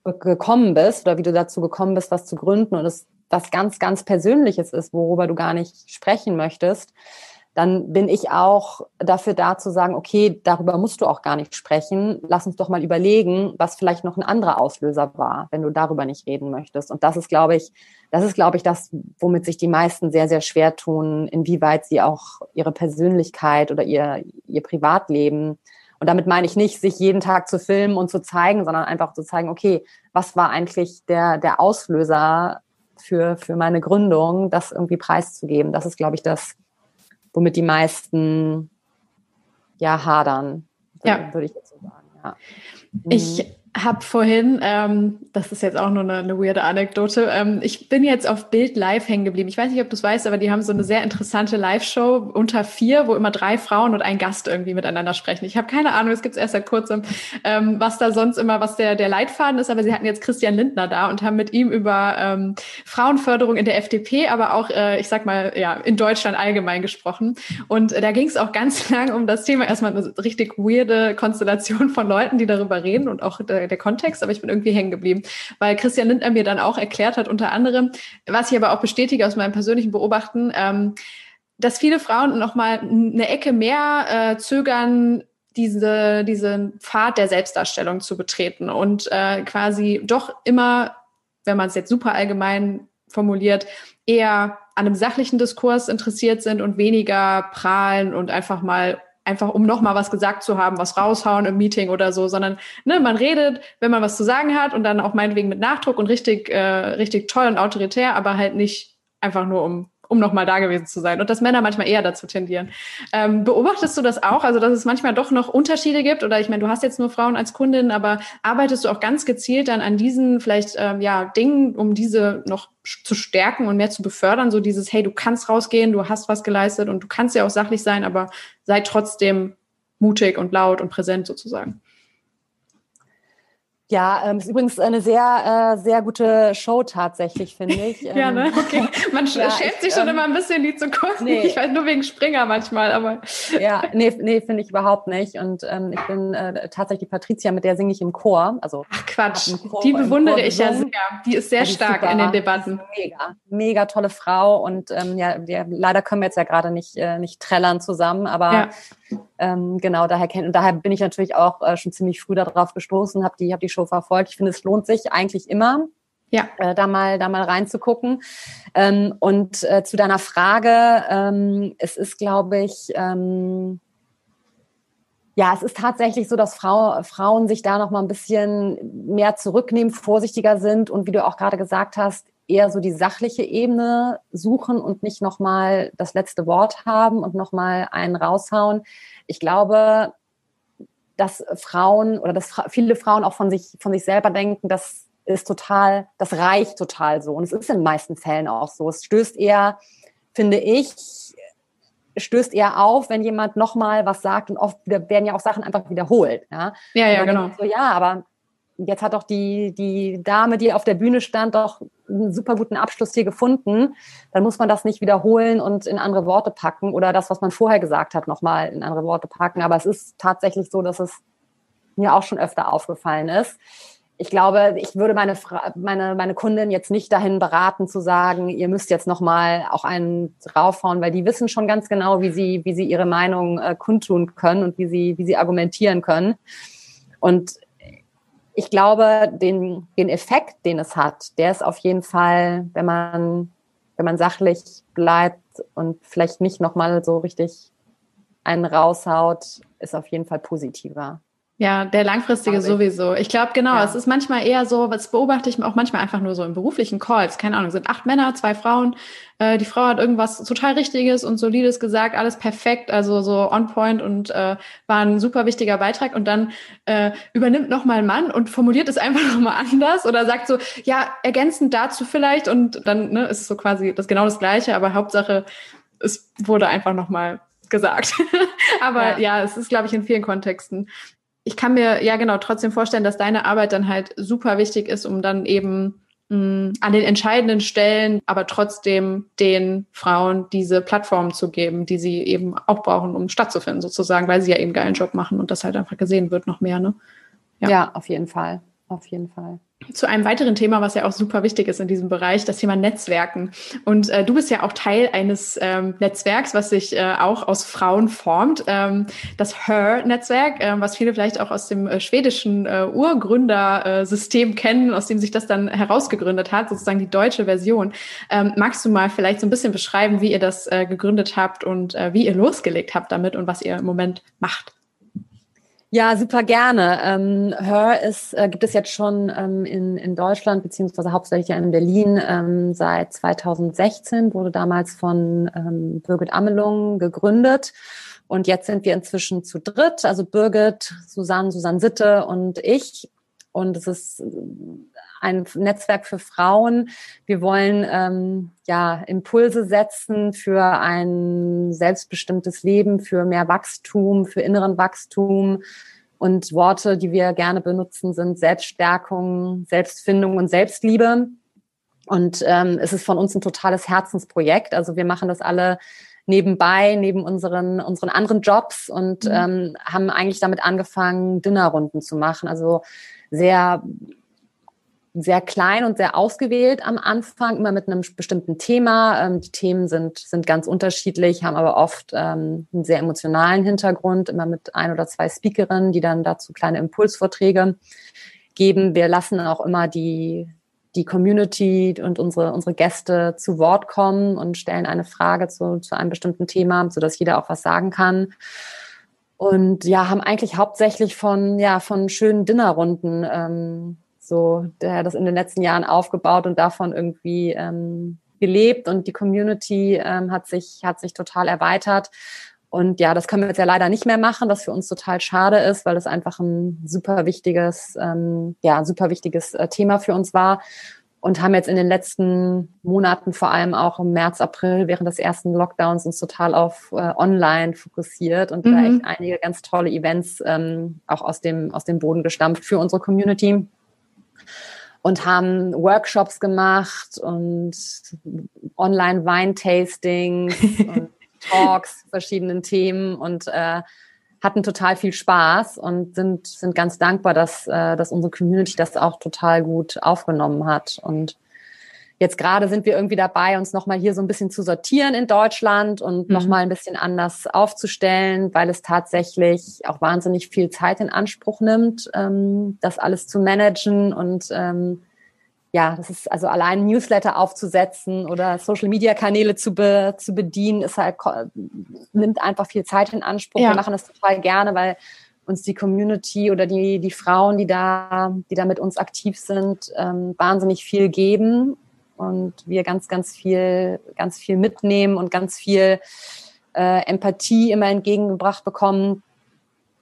gekommen bist oder wie du dazu gekommen bist, was zu gründen und es was ganz, ganz Persönliches ist, worüber du gar nicht sprechen möchtest, dann bin ich auch dafür da zu sagen, okay, darüber musst du auch gar nicht sprechen. Lass uns doch mal überlegen, was vielleicht noch ein anderer Auslöser war, wenn du darüber nicht reden möchtest. Und das ist, glaube ich, das ist, glaube ich, das, womit sich die meisten sehr, sehr schwer tun, inwieweit sie auch ihre Persönlichkeit oder ihr, ihr Privatleben und damit meine ich nicht, sich jeden Tag zu filmen und zu zeigen, sondern einfach zu zeigen, okay, was war eigentlich der, der Auslöser für, für meine Gründung, das irgendwie preiszugeben. Das ist, glaube ich, das, womit die meisten ja hadern, ja. würde ich jetzt so sagen. Ja. Ich mhm habe vorhin, ähm, das ist jetzt auch nur eine, eine weirde Anekdote, ähm, ich bin jetzt auf Bild Live hängen geblieben. Ich weiß nicht, ob du es weißt, aber die haben so eine sehr interessante Live-Show unter vier, wo immer drei Frauen und ein Gast irgendwie miteinander sprechen. Ich habe keine Ahnung, es gibt erst seit kurzem, ähm, was da sonst immer, was der, der Leitfaden ist, aber sie hatten jetzt Christian Lindner da und haben mit ihm über ähm, Frauenförderung in der FDP, aber auch, äh, ich sag mal, ja, in Deutschland allgemein gesprochen. Und äh, da ging es auch (laughs) ganz lang um das Thema, erstmal eine richtig weirde Konstellation von Leuten, die darüber reden und auch äh, der Kontext, aber ich bin irgendwie hängen geblieben, weil Christian Lindner mir dann auch erklärt hat, unter anderem, was ich aber auch bestätige aus meinem persönlichen Beobachten, ähm, dass viele Frauen noch mal eine Ecke mehr äh, zögern, diese, diesen Pfad der Selbstdarstellung zu betreten und äh, quasi doch immer, wenn man es jetzt super allgemein formuliert, eher an einem sachlichen Diskurs interessiert sind und weniger prahlen und einfach mal einfach um nochmal was gesagt zu haben, was raushauen im Meeting oder so, sondern ne, man redet, wenn man was zu sagen hat und dann auch meinetwegen mit Nachdruck und richtig, äh, richtig toll und autoritär, aber halt nicht einfach nur um um nochmal da gewesen zu sein. Und dass Männer manchmal eher dazu tendieren. Ähm, beobachtest du das auch? Also, dass es manchmal doch noch Unterschiede gibt? Oder ich meine, du hast jetzt nur Frauen als Kundin, aber arbeitest du auch ganz gezielt dann an diesen vielleicht ähm, ja, Dingen, um diese noch zu stärken und mehr zu befördern? So dieses, hey, du kannst rausgehen, du hast was geleistet und du kannst ja auch sachlich sein, aber sei trotzdem mutig und laut und präsent sozusagen. Ja, ähm, ist übrigens eine sehr, äh, sehr gute Show tatsächlich, finde ich. (laughs) ja, ne? Ähm, okay. Man (laughs) ja, schämt sich schon ähm, immer ein bisschen, die zu gucken. Nee. Ich weiß nur wegen Springer manchmal, aber. (laughs) Ja, nee, nee finde ich überhaupt nicht. Und ähm, ich bin äh, tatsächlich Patricia, mit der singe ich im Chor. Also, Ach Quatsch, Chor, die bewundere ich ja sehr. Die ist sehr die stark super, in den Debatten. Mega, mega tolle Frau. Und ähm, ja, wir, leider können wir jetzt ja gerade nicht, äh, nicht trällern zusammen, aber ja. Ähm, genau, daher kennt und daher bin ich natürlich auch äh, schon ziemlich früh darauf gestoßen, habe die, hab die Show verfolgt. Ich finde, es lohnt sich eigentlich immer, ja. Äh, da mal da mal reinzugucken. Ähm, und äh, zu deiner Frage, ähm, es ist, glaube ich, ähm, ja, es ist tatsächlich so, dass Frau, Frauen sich da noch mal ein bisschen mehr zurücknehmen, vorsichtiger sind und wie du auch gerade gesagt hast, eher so die sachliche Ebene suchen und nicht noch mal das letzte Wort haben und noch mal einen raushauen. Ich glaube, dass Frauen oder dass viele Frauen auch von sich, von sich selber denken, das ist total, das reicht total so. Und es ist in den meisten Fällen auch so. Es stößt eher, finde ich, stößt eher auf, wenn jemand nochmal was sagt und oft werden ja auch Sachen einfach wiederholt. Ja, ja, ja genau. So, ja, aber jetzt hat doch die, die Dame, die auf der Bühne stand, doch einen super guten Abschluss hier gefunden. Dann muss man das nicht wiederholen und in andere Worte packen oder das, was man vorher gesagt hat, nochmal in andere Worte packen. Aber es ist tatsächlich so, dass es mir auch schon öfter aufgefallen ist. Ich glaube, ich würde meine, meine, meine Kundin jetzt nicht dahin beraten zu sagen, ihr müsst jetzt nochmal auch einen draufhauen, weil die wissen schon ganz genau, wie sie, wie sie ihre Meinung äh, kundtun können und wie sie, wie sie argumentieren können. Und ich glaube, den, den Effekt, den es hat, der ist auf jeden Fall, wenn man, wenn man sachlich bleibt und vielleicht nicht nochmal so richtig einen raushaut, ist auf jeden Fall positiver. Ja, der langfristige sowieso. Ich glaube, genau, ja. es ist manchmal eher so, das beobachte ich auch manchmal einfach nur so in beruflichen Calls. Keine Ahnung, sind acht Männer, zwei Frauen. Äh, die Frau hat irgendwas total Richtiges und Solides gesagt, alles perfekt, also so on point und äh, war ein super wichtiger Beitrag. Und dann äh, übernimmt nochmal ein Mann und formuliert es (laughs) einfach nochmal anders oder sagt so, ja, ergänzend dazu vielleicht. Und dann ne, ist es so quasi das genau das Gleiche, aber Hauptsache, es wurde einfach nochmal gesagt. (laughs) Aber ja. ja. es ist, glaube ich, in vielen Kontexten ich kann mir ja genau trotzdem vorstellen, dass deine Arbeit dann halt super wichtig ist, um dann eben mh, mm, an den entscheidenden Stellen, aber trotzdem den Frauen diese Plattform zu geben, die sie eben auch brauchen, um stattzufinden, sozusagen, weil sie ja eben geilen Job machen und das halt einfach gesehen wird noch mehr, ne? Ja, ja auf jeden Fall. Auf jeden Fall zu einem weiteren Thema, was ja auch super wichtig ist in diesem Bereich, das Thema Netzwerken. Und äh, du bist ja auch Teil eines ähm, Netzwerks, was sich äh, auch aus Frauen formt, ähm, das Her-Netzwerk, äh, was viele vielleicht auch aus dem äh, schwedischen äh, Urgründersystem kennen, aus dem sich das dann herausgegründet hat, sozusagen die deutsche Version. Ähm, magst du mal vielleicht so ein bisschen beschreiben, wie ihr das äh, gegründet habt und wie ihr losgelegt habt damit und was ihr im Moment macht? Ja, super gerne. Ähm, Her ist, äh, gibt es jetzt schon ähm, in, in Deutschland, beziehungsweise hauptsächlich in Berlin ähm, seit 2016, wurde damals von ähm, Birgit Ammelung gegründet. Und jetzt sind wir inzwischen zu dritt, also Birgit, Susanne, Susanne Sitte und ich. Und es ist ein Netzwerk für Frauen. Wir wollen ähm, ja Impulse setzen für ein selbstbestimmtes Leben, für mehr Wachstum, für inneren Wachstum. Und Worte, die wir gerne benutzen, sind Selbststärkung, Selbstfindung und Selbstliebe. Und ähm, es ist von uns ein totales Herzensprojekt. Also wir machen das alle nebenbei, neben unseren, unseren anderen Jobs und mhm. ähm, haben eigentlich damit angefangen, Dinnerrunden zu machen. Also sehr sehr klein und sehr ausgewählt am Anfang, immer mit einem bestimmten Thema. Ähm, die Themen sind, sind ganz unterschiedlich, haben aber oft ähm, einen sehr emotionalen Hintergrund, immer mit ein oder zwei Speakerinnen, die dann dazu kleine Impulsvorträge geben. Wir lassen auch immer die, die Community und unsere, unsere Gäste zu Wort kommen und stellen eine Frage zu, zu einem bestimmten Thema, sodass jeder auch was sagen kann. Und ja, haben eigentlich hauptsächlich von, ja, von schönen Dinnerrunden ähm, so der das in den letzten Jahren aufgebaut und davon irgendwie ähm, gelebt und die Community ähm, hat sich hat sich total erweitert und ja, das können wir jetzt ja leider nicht mehr machen, was für uns total schade ist, weil das einfach ein super wichtiges ähm, ja super wichtiges äh, Thema für uns war und haben jetzt in den letzten Monaten, vor allem auch im März, April, während des ersten Lockdowns, uns total auf äh, Online fokussiert und mhm. da echt einige ganz tolle Events ähm, auch aus dem, aus dem Boden gestampft für unsere Community. Und haben Workshops gemacht und Online-Wein-Tastings (laughs) und Talks, verschiedenen Themen und äh, hatten total viel Spaß und sind, sind ganz dankbar, dass, äh, dass unsere Community das auch total gut aufgenommen hat. Und jetzt gerade sind wir irgendwie dabei, uns nochmal hier so ein bisschen zu sortieren in Deutschland und mhm. nochmal ein bisschen anders aufzustellen, weil es tatsächlich auch wahnsinnig viel Zeit in Anspruch nimmt, ähm, das alles zu managen und ähm, ja, das ist also allein Newsletter aufzusetzen oder Social Media Kanäle zu, be, zu bedienen, ist halt, nimmt einfach viel Zeit in Anspruch. Ja. Wir machen das total gerne, weil uns die Community oder die, die Frauen, die da, die da mit uns aktiv sind, ähm, wahnsinnig viel geben und wir ganz, ganz viel, ganz viel mitnehmen und ganz viel äh, Empathie immer entgegengebracht bekommen.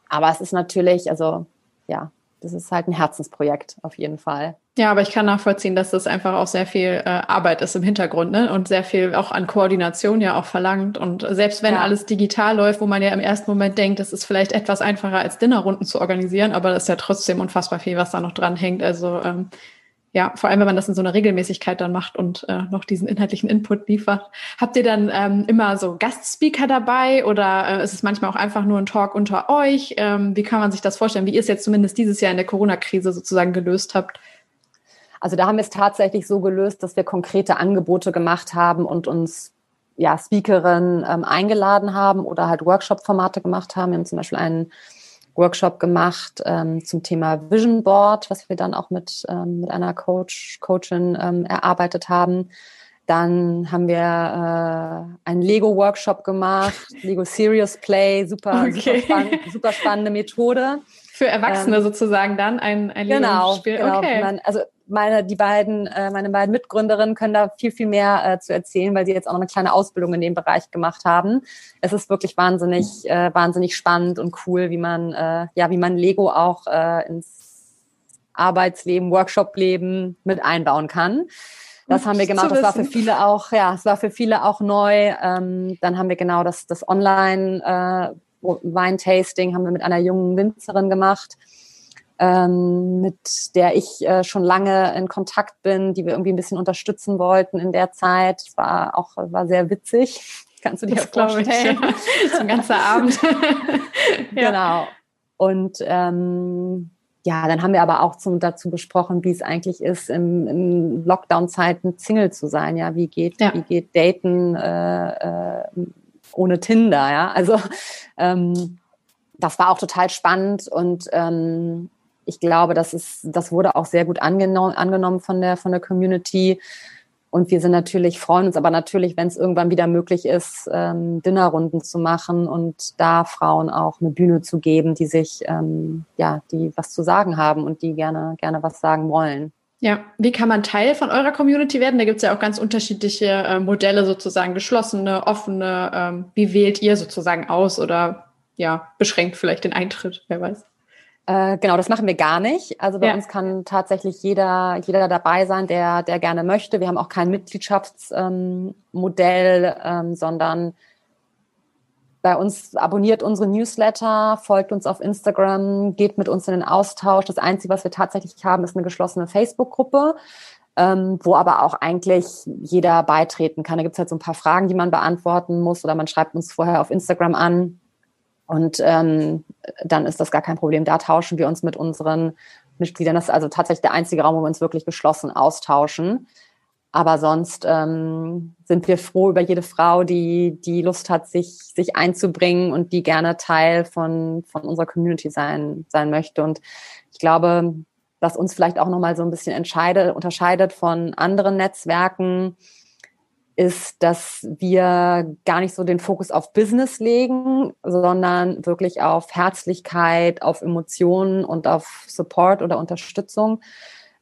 Aber es ist natürlich, also ja, das ist halt ein Herzensprojekt auf jeden Fall. Ja, aber ich kann nachvollziehen, dass das einfach auch sehr viel äh, Arbeit ist im Hintergrund ne? und sehr viel auch an Koordination ja auch verlangt. Und selbst wenn ja. alles digital läuft, wo man ja im ersten Moment denkt, das ist vielleicht etwas einfacher als Dinnerrunden zu organisieren, aber das ist ja trotzdem unfassbar viel, was da noch dran hängt. Also ähm, ja, vor allem wenn man das in so einer Regelmäßigkeit dann macht und äh, noch diesen inhaltlichen Input liefert. Habt ihr dann ähm, immer so Gastspeaker dabei oder äh, ist es manchmal auch einfach nur ein Talk unter euch? Ähm, wie kann man sich das vorstellen, wie ihr es jetzt zumindest dieses Jahr in der Corona-Krise sozusagen gelöst habt? Also da haben wir es tatsächlich so gelöst, dass wir konkrete Angebote gemacht haben und uns ja, Speakerinnen ähm, eingeladen haben oder halt Workshop-Formate gemacht haben. Wir haben zum Beispiel einen Workshop gemacht ähm, zum Thema Vision Board, was wir dann auch mit, ähm, mit einer Coach, Coachin ähm, erarbeitet haben. Dann haben wir äh, einen Lego-Workshop gemacht, (laughs) Lego Serious Play, super, okay. super, spann super, spannende Methode. Für Erwachsene ähm, sozusagen dann ein, ein genau, Lego-Spiel. Genau, okay. Man, also meine, die beiden, äh, meine beiden Mitgründerinnen können da viel, viel mehr äh, zu erzählen, weil sie jetzt auch noch eine kleine Ausbildung in dem Bereich gemacht haben. Es ist wirklich wahnsinnig, äh, wahnsinnig spannend und cool, wie man, äh, ja, wie man Lego auch äh, ins Arbeitsleben, Workshopleben mit einbauen kann. Das haben wir gemacht. Das war für viele auch, ja, es war für viele auch neu. Ähm, dann haben wir genau das, das Online äh, Wine-Tasting haben wir mit einer jungen Winzerin gemacht ähm, mit der ich äh, schon lange in Kontakt bin, die wir irgendwie ein bisschen unterstützen wollten in der Zeit. Es war auch war sehr witzig. (laughs) Kannst du dir das vorstellen? Ich. (laughs) so ein ganzer Abend. (laughs) ja. Genau. Und ähm, ja, dann haben wir aber auch zum, dazu besprochen, wie es eigentlich ist, im, in Lockdown-Zeiten Single zu sein. Ja, wie geht, ja. wie geht Daten äh, äh, ohne Tinder? Ja, also ähm, das war auch total spannend und ähm, ich glaube, das ist, das wurde auch sehr gut angenommen, angenommen von der, von der Community. Und wir sind natürlich, freuen uns aber natürlich, wenn es irgendwann wieder möglich ist, ähm, Dinnerrunden zu machen und da Frauen auch eine Bühne zu geben, die sich, ähm, ja, die was zu sagen haben und die gerne, gerne was sagen wollen. Ja, wie kann man Teil von eurer Community werden? Da gibt es ja auch ganz unterschiedliche äh, Modelle, sozusagen geschlossene, offene. Ähm, wie wählt ihr sozusagen aus oder ja, beschränkt vielleicht den Eintritt, wer weiß? Äh, genau, das machen wir gar nicht. Also bei ja. uns kann tatsächlich jeder, jeder dabei sein, der, der gerne möchte. Wir haben auch kein Mitgliedschaftsmodell, ähm, ähm, sondern bei uns abonniert unsere Newsletter, folgt uns auf Instagram, geht mit uns in den Austausch. Das Einzige, was wir tatsächlich haben, ist eine geschlossene Facebook-Gruppe, ähm, wo aber auch eigentlich jeder beitreten kann. Da gibt es halt so ein paar Fragen, die man beantworten muss oder man schreibt uns vorher auf Instagram an und ähm, dann ist das gar kein Problem. Da tauschen wir uns mit unseren Mitgliedern. Das ist also tatsächlich der einzige Raum, wo wir uns wirklich geschlossen austauschen. Aber sonst ähm, sind wir froh über jede Frau, die, die Lust hat, sich, sich einzubringen und die gerne Teil von, von unserer Community sein, sein möchte. Und ich glaube, was uns vielleicht auch nochmal so ein bisschen unterscheidet von anderen Netzwerken, ist, dass wir gar nicht so den Fokus auf Business legen, sondern wirklich auf Herzlichkeit, auf Emotionen und auf Support oder Unterstützung.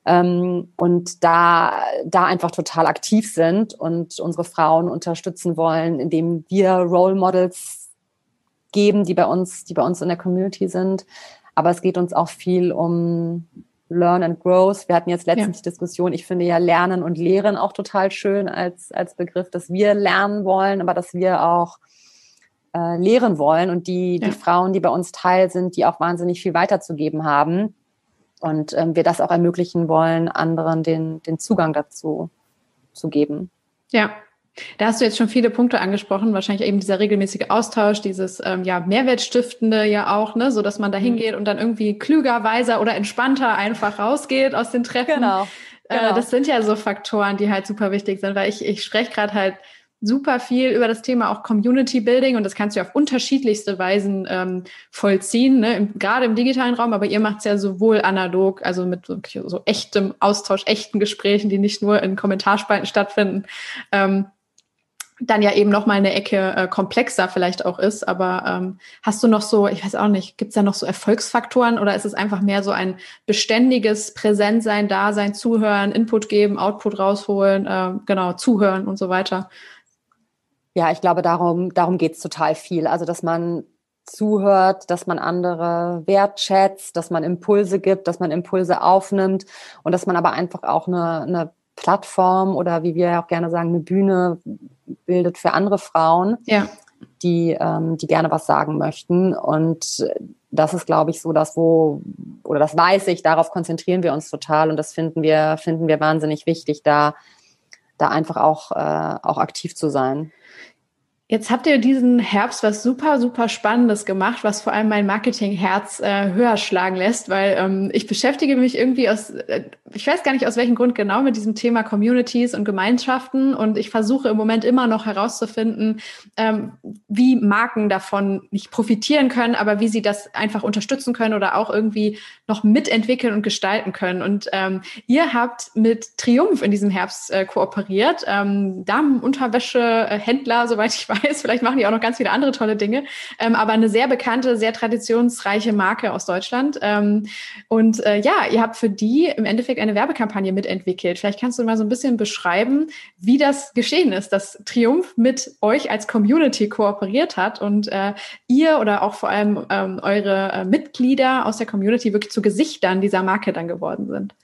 Ähm, und da, da einfach total aktiv sind und unsere Frauen unterstützen wollen, indem wir Role Models geben, die bei uns, die bei uns in der Community sind. Aber es geht uns auch viel um Learn and Growth. Wir hatten jetzt letztens ja. die Diskussion, ich finde ja Lernen und Lehren auch total schön als, als Begriff, dass wir lernen wollen, aber dass wir auch äh, lehren wollen und die, ja. die Frauen, die bei uns Teil sind, die auch wahnsinnig viel weiterzugeben haben. Und ähm, wir das auch ermöglichen wollen, anderen den, den Zugang dazu zu geben. Ja, da hast du jetzt schon viele Punkte angesprochen, wahrscheinlich eben dieser regelmäßige Austausch, dieses ähm, ja Mehrwertstiftende ja auch, ne, so dass man da mhm. hingeht und dann irgendwie klüger, weiser oder entspannter einfach rausgeht aus den Treffen. Genau. Äh, genau. Äh, das sind ja so Faktoren, die halt super wichtig sind, weil ich ich spreche gerade halt super viel über das Thema auch Community Building und das kannst du auf unterschiedlichste Weisen ähm, vollziehen, ne? Im, gerade im digitalen Raum, aber ihr macht es ja sowohl analog, also mit so, so, echtem Austausch, echten Gesprächen, die nicht nur in Kommentarspalten stattfinden, ähm, dann ja eben noch mal eine Ecke äh, komplexer vielleicht auch ist. Aber ähm, hast du noch so, ich weiß auch nicht, gibt es da noch so Erfolgsfaktoren oder ist es einfach mehr so ein beständiges Präsentsein, Dasein, Zuhören, Input geben, Output rausholen, äh, genau, zuhören und so weiter? Ja, ich glaube, darum, darum geht es total viel. Also, dass man zuhört, dass man andere wertschätzt, dass man Impulse gibt, dass man Impulse aufnimmt und dass man aber einfach auch eine, eine Plattform oder wie wir auch gerne sagen, eine Bühne bildet für andere Frauen, ja. die, ähm, die gerne was sagen möchten. Und das ist, glaube ich, so das, wo, oder das weiß ich, darauf konzentrieren wir uns total und das finden wir, finden wir wahnsinnig wichtig, da, da einfach auch, äh, auch aktiv zu sein. Jetzt habt ihr diesen Herbst was super, super Spannendes gemacht, was vor allem mein Marketingherz äh, höher schlagen lässt, weil ähm, ich beschäftige mich irgendwie aus, äh, ich weiß gar nicht aus welchem Grund genau, mit diesem Thema Communities und Gemeinschaften und ich versuche im Moment immer noch herauszufinden, ähm, wie Marken davon nicht profitieren können, aber wie sie das einfach unterstützen können oder auch irgendwie noch mitentwickeln und gestalten können. Und ähm, ihr habt mit Triumph in diesem Herbst äh, kooperiert, ähm, Damenunterwäschehändler, soweit ich weiß weiß. Vielleicht machen die auch noch ganz viele andere tolle Dinge. Ähm, aber eine sehr bekannte, sehr traditionsreiche Marke aus Deutschland. Ähm, und äh, ja, ihr habt für die im Endeffekt eine Werbekampagne mitentwickelt. Vielleicht kannst du mal so ein bisschen beschreiben, wie das geschehen ist, dass Triumph mit euch als Community kooperiert hat und äh, ihr oder auch vor allem ähm, eure äh, Mitglieder aus der Community wirklich zu Gesichtern dieser Marke dann geworden sind.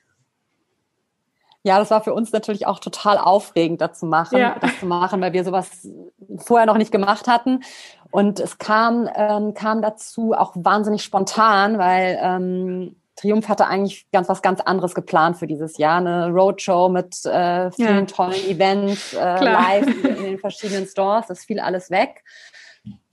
Ja, das war für uns natürlich auch total aufregend, das zu machen, ja. das zu machen, weil wir sowas vorher noch nicht gemacht hatten. Und es kam, ähm, kam dazu auch wahnsinnig spontan, weil ähm, Triumph hatte eigentlich ganz was ganz anderes geplant für dieses Jahr. Eine Roadshow mit äh, vielen ja. tollen Events äh, live (laughs) in den verschiedenen Stores. Das fiel alles weg.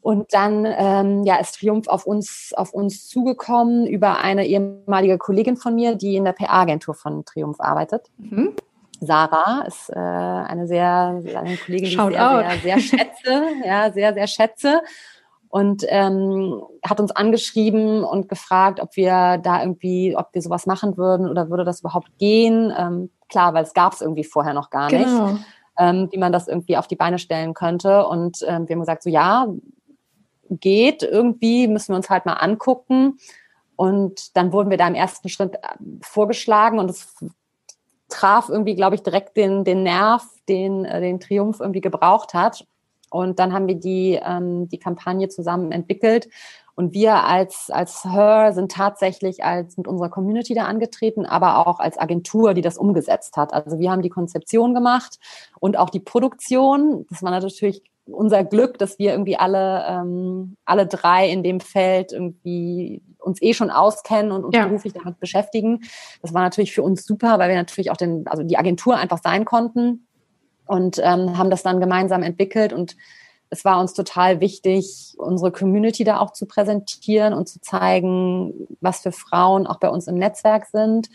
Und dann ähm, ja, ist Triumph auf uns, auf uns zugekommen über eine ehemalige Kollegin von mir, die in der PR-Agentur von Triumph arbeitet. Mhm. Sarah ist äh, eine sehr, eine Kollegin, die ich sehr, sehr, sehr schätze, ja, sehr, sehr schätze. Und ähm, hat uns angeschrieben und gefragt, ob wir da irgendwie, ob wir sowas machen würden oder würde das überhaupt gehen. Ähm, klar, weil es gab es irgendwie vorher noch gar genau. nicht, ähm, wie man das irgendwie auf die Beine stellen könnte. Und ähm, wir haben gesagt, so ja, geht irgendwie, müssen wir uns halt mal angucken. Und dann wurden wir da im ersten Schritt äh, vorgeschlagen und es traf irgendwie, glaube ich, direkt den, den Nerv, den, äh, den Triumph irgendwie gebraucht hat. Und dann haben wir die, ähm, die Kampagne zusammen entwickelt. Und wir als, als Her sind tatsächlich als mit unserer Community da angetreten, aber auch als Agentur, die das umgesetzt hat. Also wir haben die Konzeption gemacht und auch die Produktion. Das war natürlich unser Glück, dass wir irgendwie alle, ähm, alle drei in dem Feld irgendwie uns eh schon auskennen und uns ja. beruflich damit beschäftigen. Das war natürlich für uns super, weil wir natürlich auch den, also die Agentur einfach sein konnten und ähm, haben das dann gemeinsam entwickelt und es war uns total wichtig, unsere Community da auch zu präsentieren und zu zeigen, was für Frauen auch bei uns im Netzwerk sind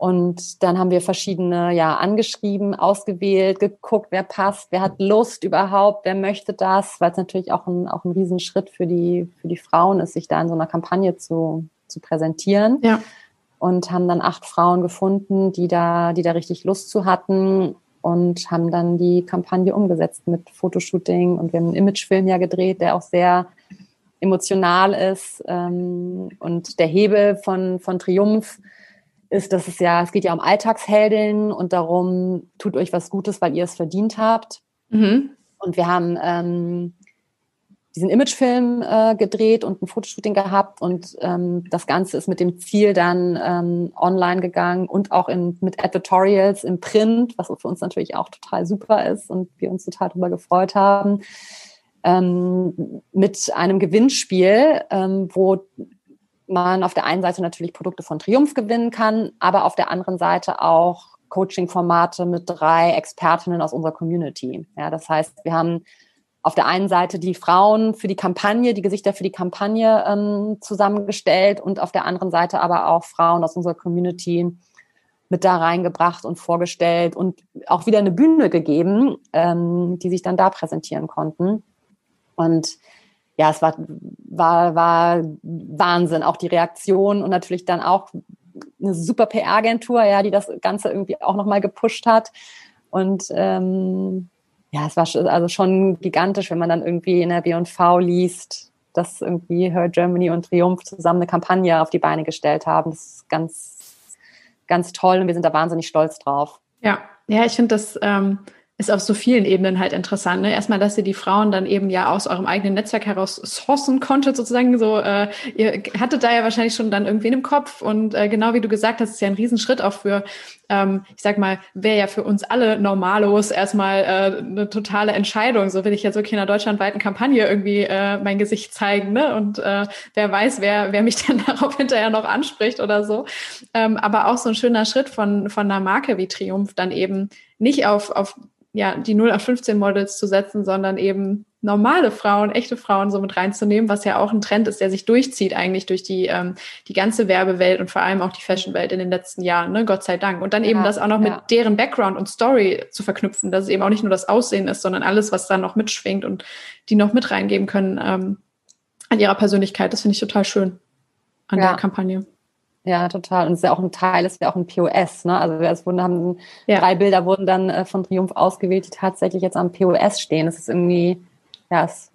und dann haben wir verschiedene ja angeschrieben, ausgewählt, geguckt, wer passt, wer hat Lust überhaupt, wer möchte das, weil es natürlich auch ein, auch ein Riesenschritt für die, für die Frauen ist, sich da in so einer Kampagne zu, zu präsentieren. Ja. Und haben dann acht Frauen gefunden, die da, die da richtig Lust zu hatten und haben dann die Kampagne umgesetzt mit Fotoshooting und wir haben einen Imagefilm ja gedreht, der auch sehr emotional ist. Ähm, und der Hebel von, von Triumph ist, dass es ja, es geht ja um Alltagsheldinnen und darum, tut euch was Gutes, weil ihr es verdient habt. Mhm. Und wir haben ähm, diesen Imagefilm äh, gedreht und ein Fotoshooting gehabt und ähm, das Ganze ist mit dem Ziel dann ähm, online gegangen und auch in, mit Editorials im Print, was für uns natürlich auch total super ist und wir uns total darüber gefreut haben, ähm, mit einem Gewinnspiel, ähm, wo man auf der einen Seite natürlich Produkte von Triumph gewinnen kann, aber auf der anderen Seite auch Coaching-Formate mit drei Expertinnen aus unserer Community. Ja, das heißt, wir haben auf der einen Seite die Frauen für die Kampagne, die Gesichter für die Kampagne ähm, zusammengestellt und auf der anderen Seite aber auch Frauen aus unserer Community mit da reingebracht und vorgestellt und auch wieder eine Bühne gegeben, ähm, die sich dann da präsentieren konnten. Und ja, es war, war, war Wahnsinn, auch die Reaktion und natürlich dann auch eine super PR-Agentur, ja, die das Ganze irgendwie auch nochmal gepusht hat. Und ähm, ja, es war also schon gigantisch, wenn man dann irgendwie in der B&V liest, dass irgendwie Her Germany und Triumph zusammen eine Kampagne auf die Beine gestellt haben. Das ist ganz, ganz toll und wir sind da wahnsinnig stolz drauf. Ja, ja, ich finde das ähm, ist auf so vielen Ebenen halt interessant. Ne? Erstmal, dass ihr die Frauen dann eben ja aus eurem eigenen Netzwerk heraus sourcen konntet, sozusagen. So, äh, ihr hattet da ja wahrscheinlich schon dann irgendwen im Kopf und äh, genau wie du gesagt hast, ist ja ein Riesenschritt auch für, ähm, ich sag mal, wäre ja für uns alle Normalos erstmal äh, eine totale Entscheidung. So will ich jetzt wirklich in einer deutschlandweiten Kampagne irgendwie äh, mein Gesicht zeigen, ne? Und äh, wer weiß, wer, wer mich (laughs) dann darauf hinterher noch anspricht oder so. Ähm, aber auch so ein schöner Schritt von, von einer Marke wie Triumph dann eben nicht auf, auf ja, die 0 auf 15 Models zu setzen, sondern eben normale Frauen, echte Frauen so mit reinzunehmen, was ja auch ein Trend ist, der sich durchzieht eigentlich durch die, ähm, die ganze Werbewelt und vor allem auch die Fashionwelt in den letzten Jahren, ne? Gott sei Dank. Und dann ja, eben das auch noch ja. mit deren Background und Story zu verknüpfen, dass es eben auch nicht nur das Aussehen ist, sondern alles, was da noch mitschwingt und die noch mit reingeben können ähm, an ihrer Persönlichkeit. Das finde ich total schön an ja. der Kampagne. Ja, total. Und es ist ja auch ein Teil, es ist ja auch ein POS, ne? Also es wurden, haben ja. drei Bilder wurden dann äh, von Triumph ausgewählt, die tatsächlich jetzt am POS stehen. Das ist irgendwie, ja, es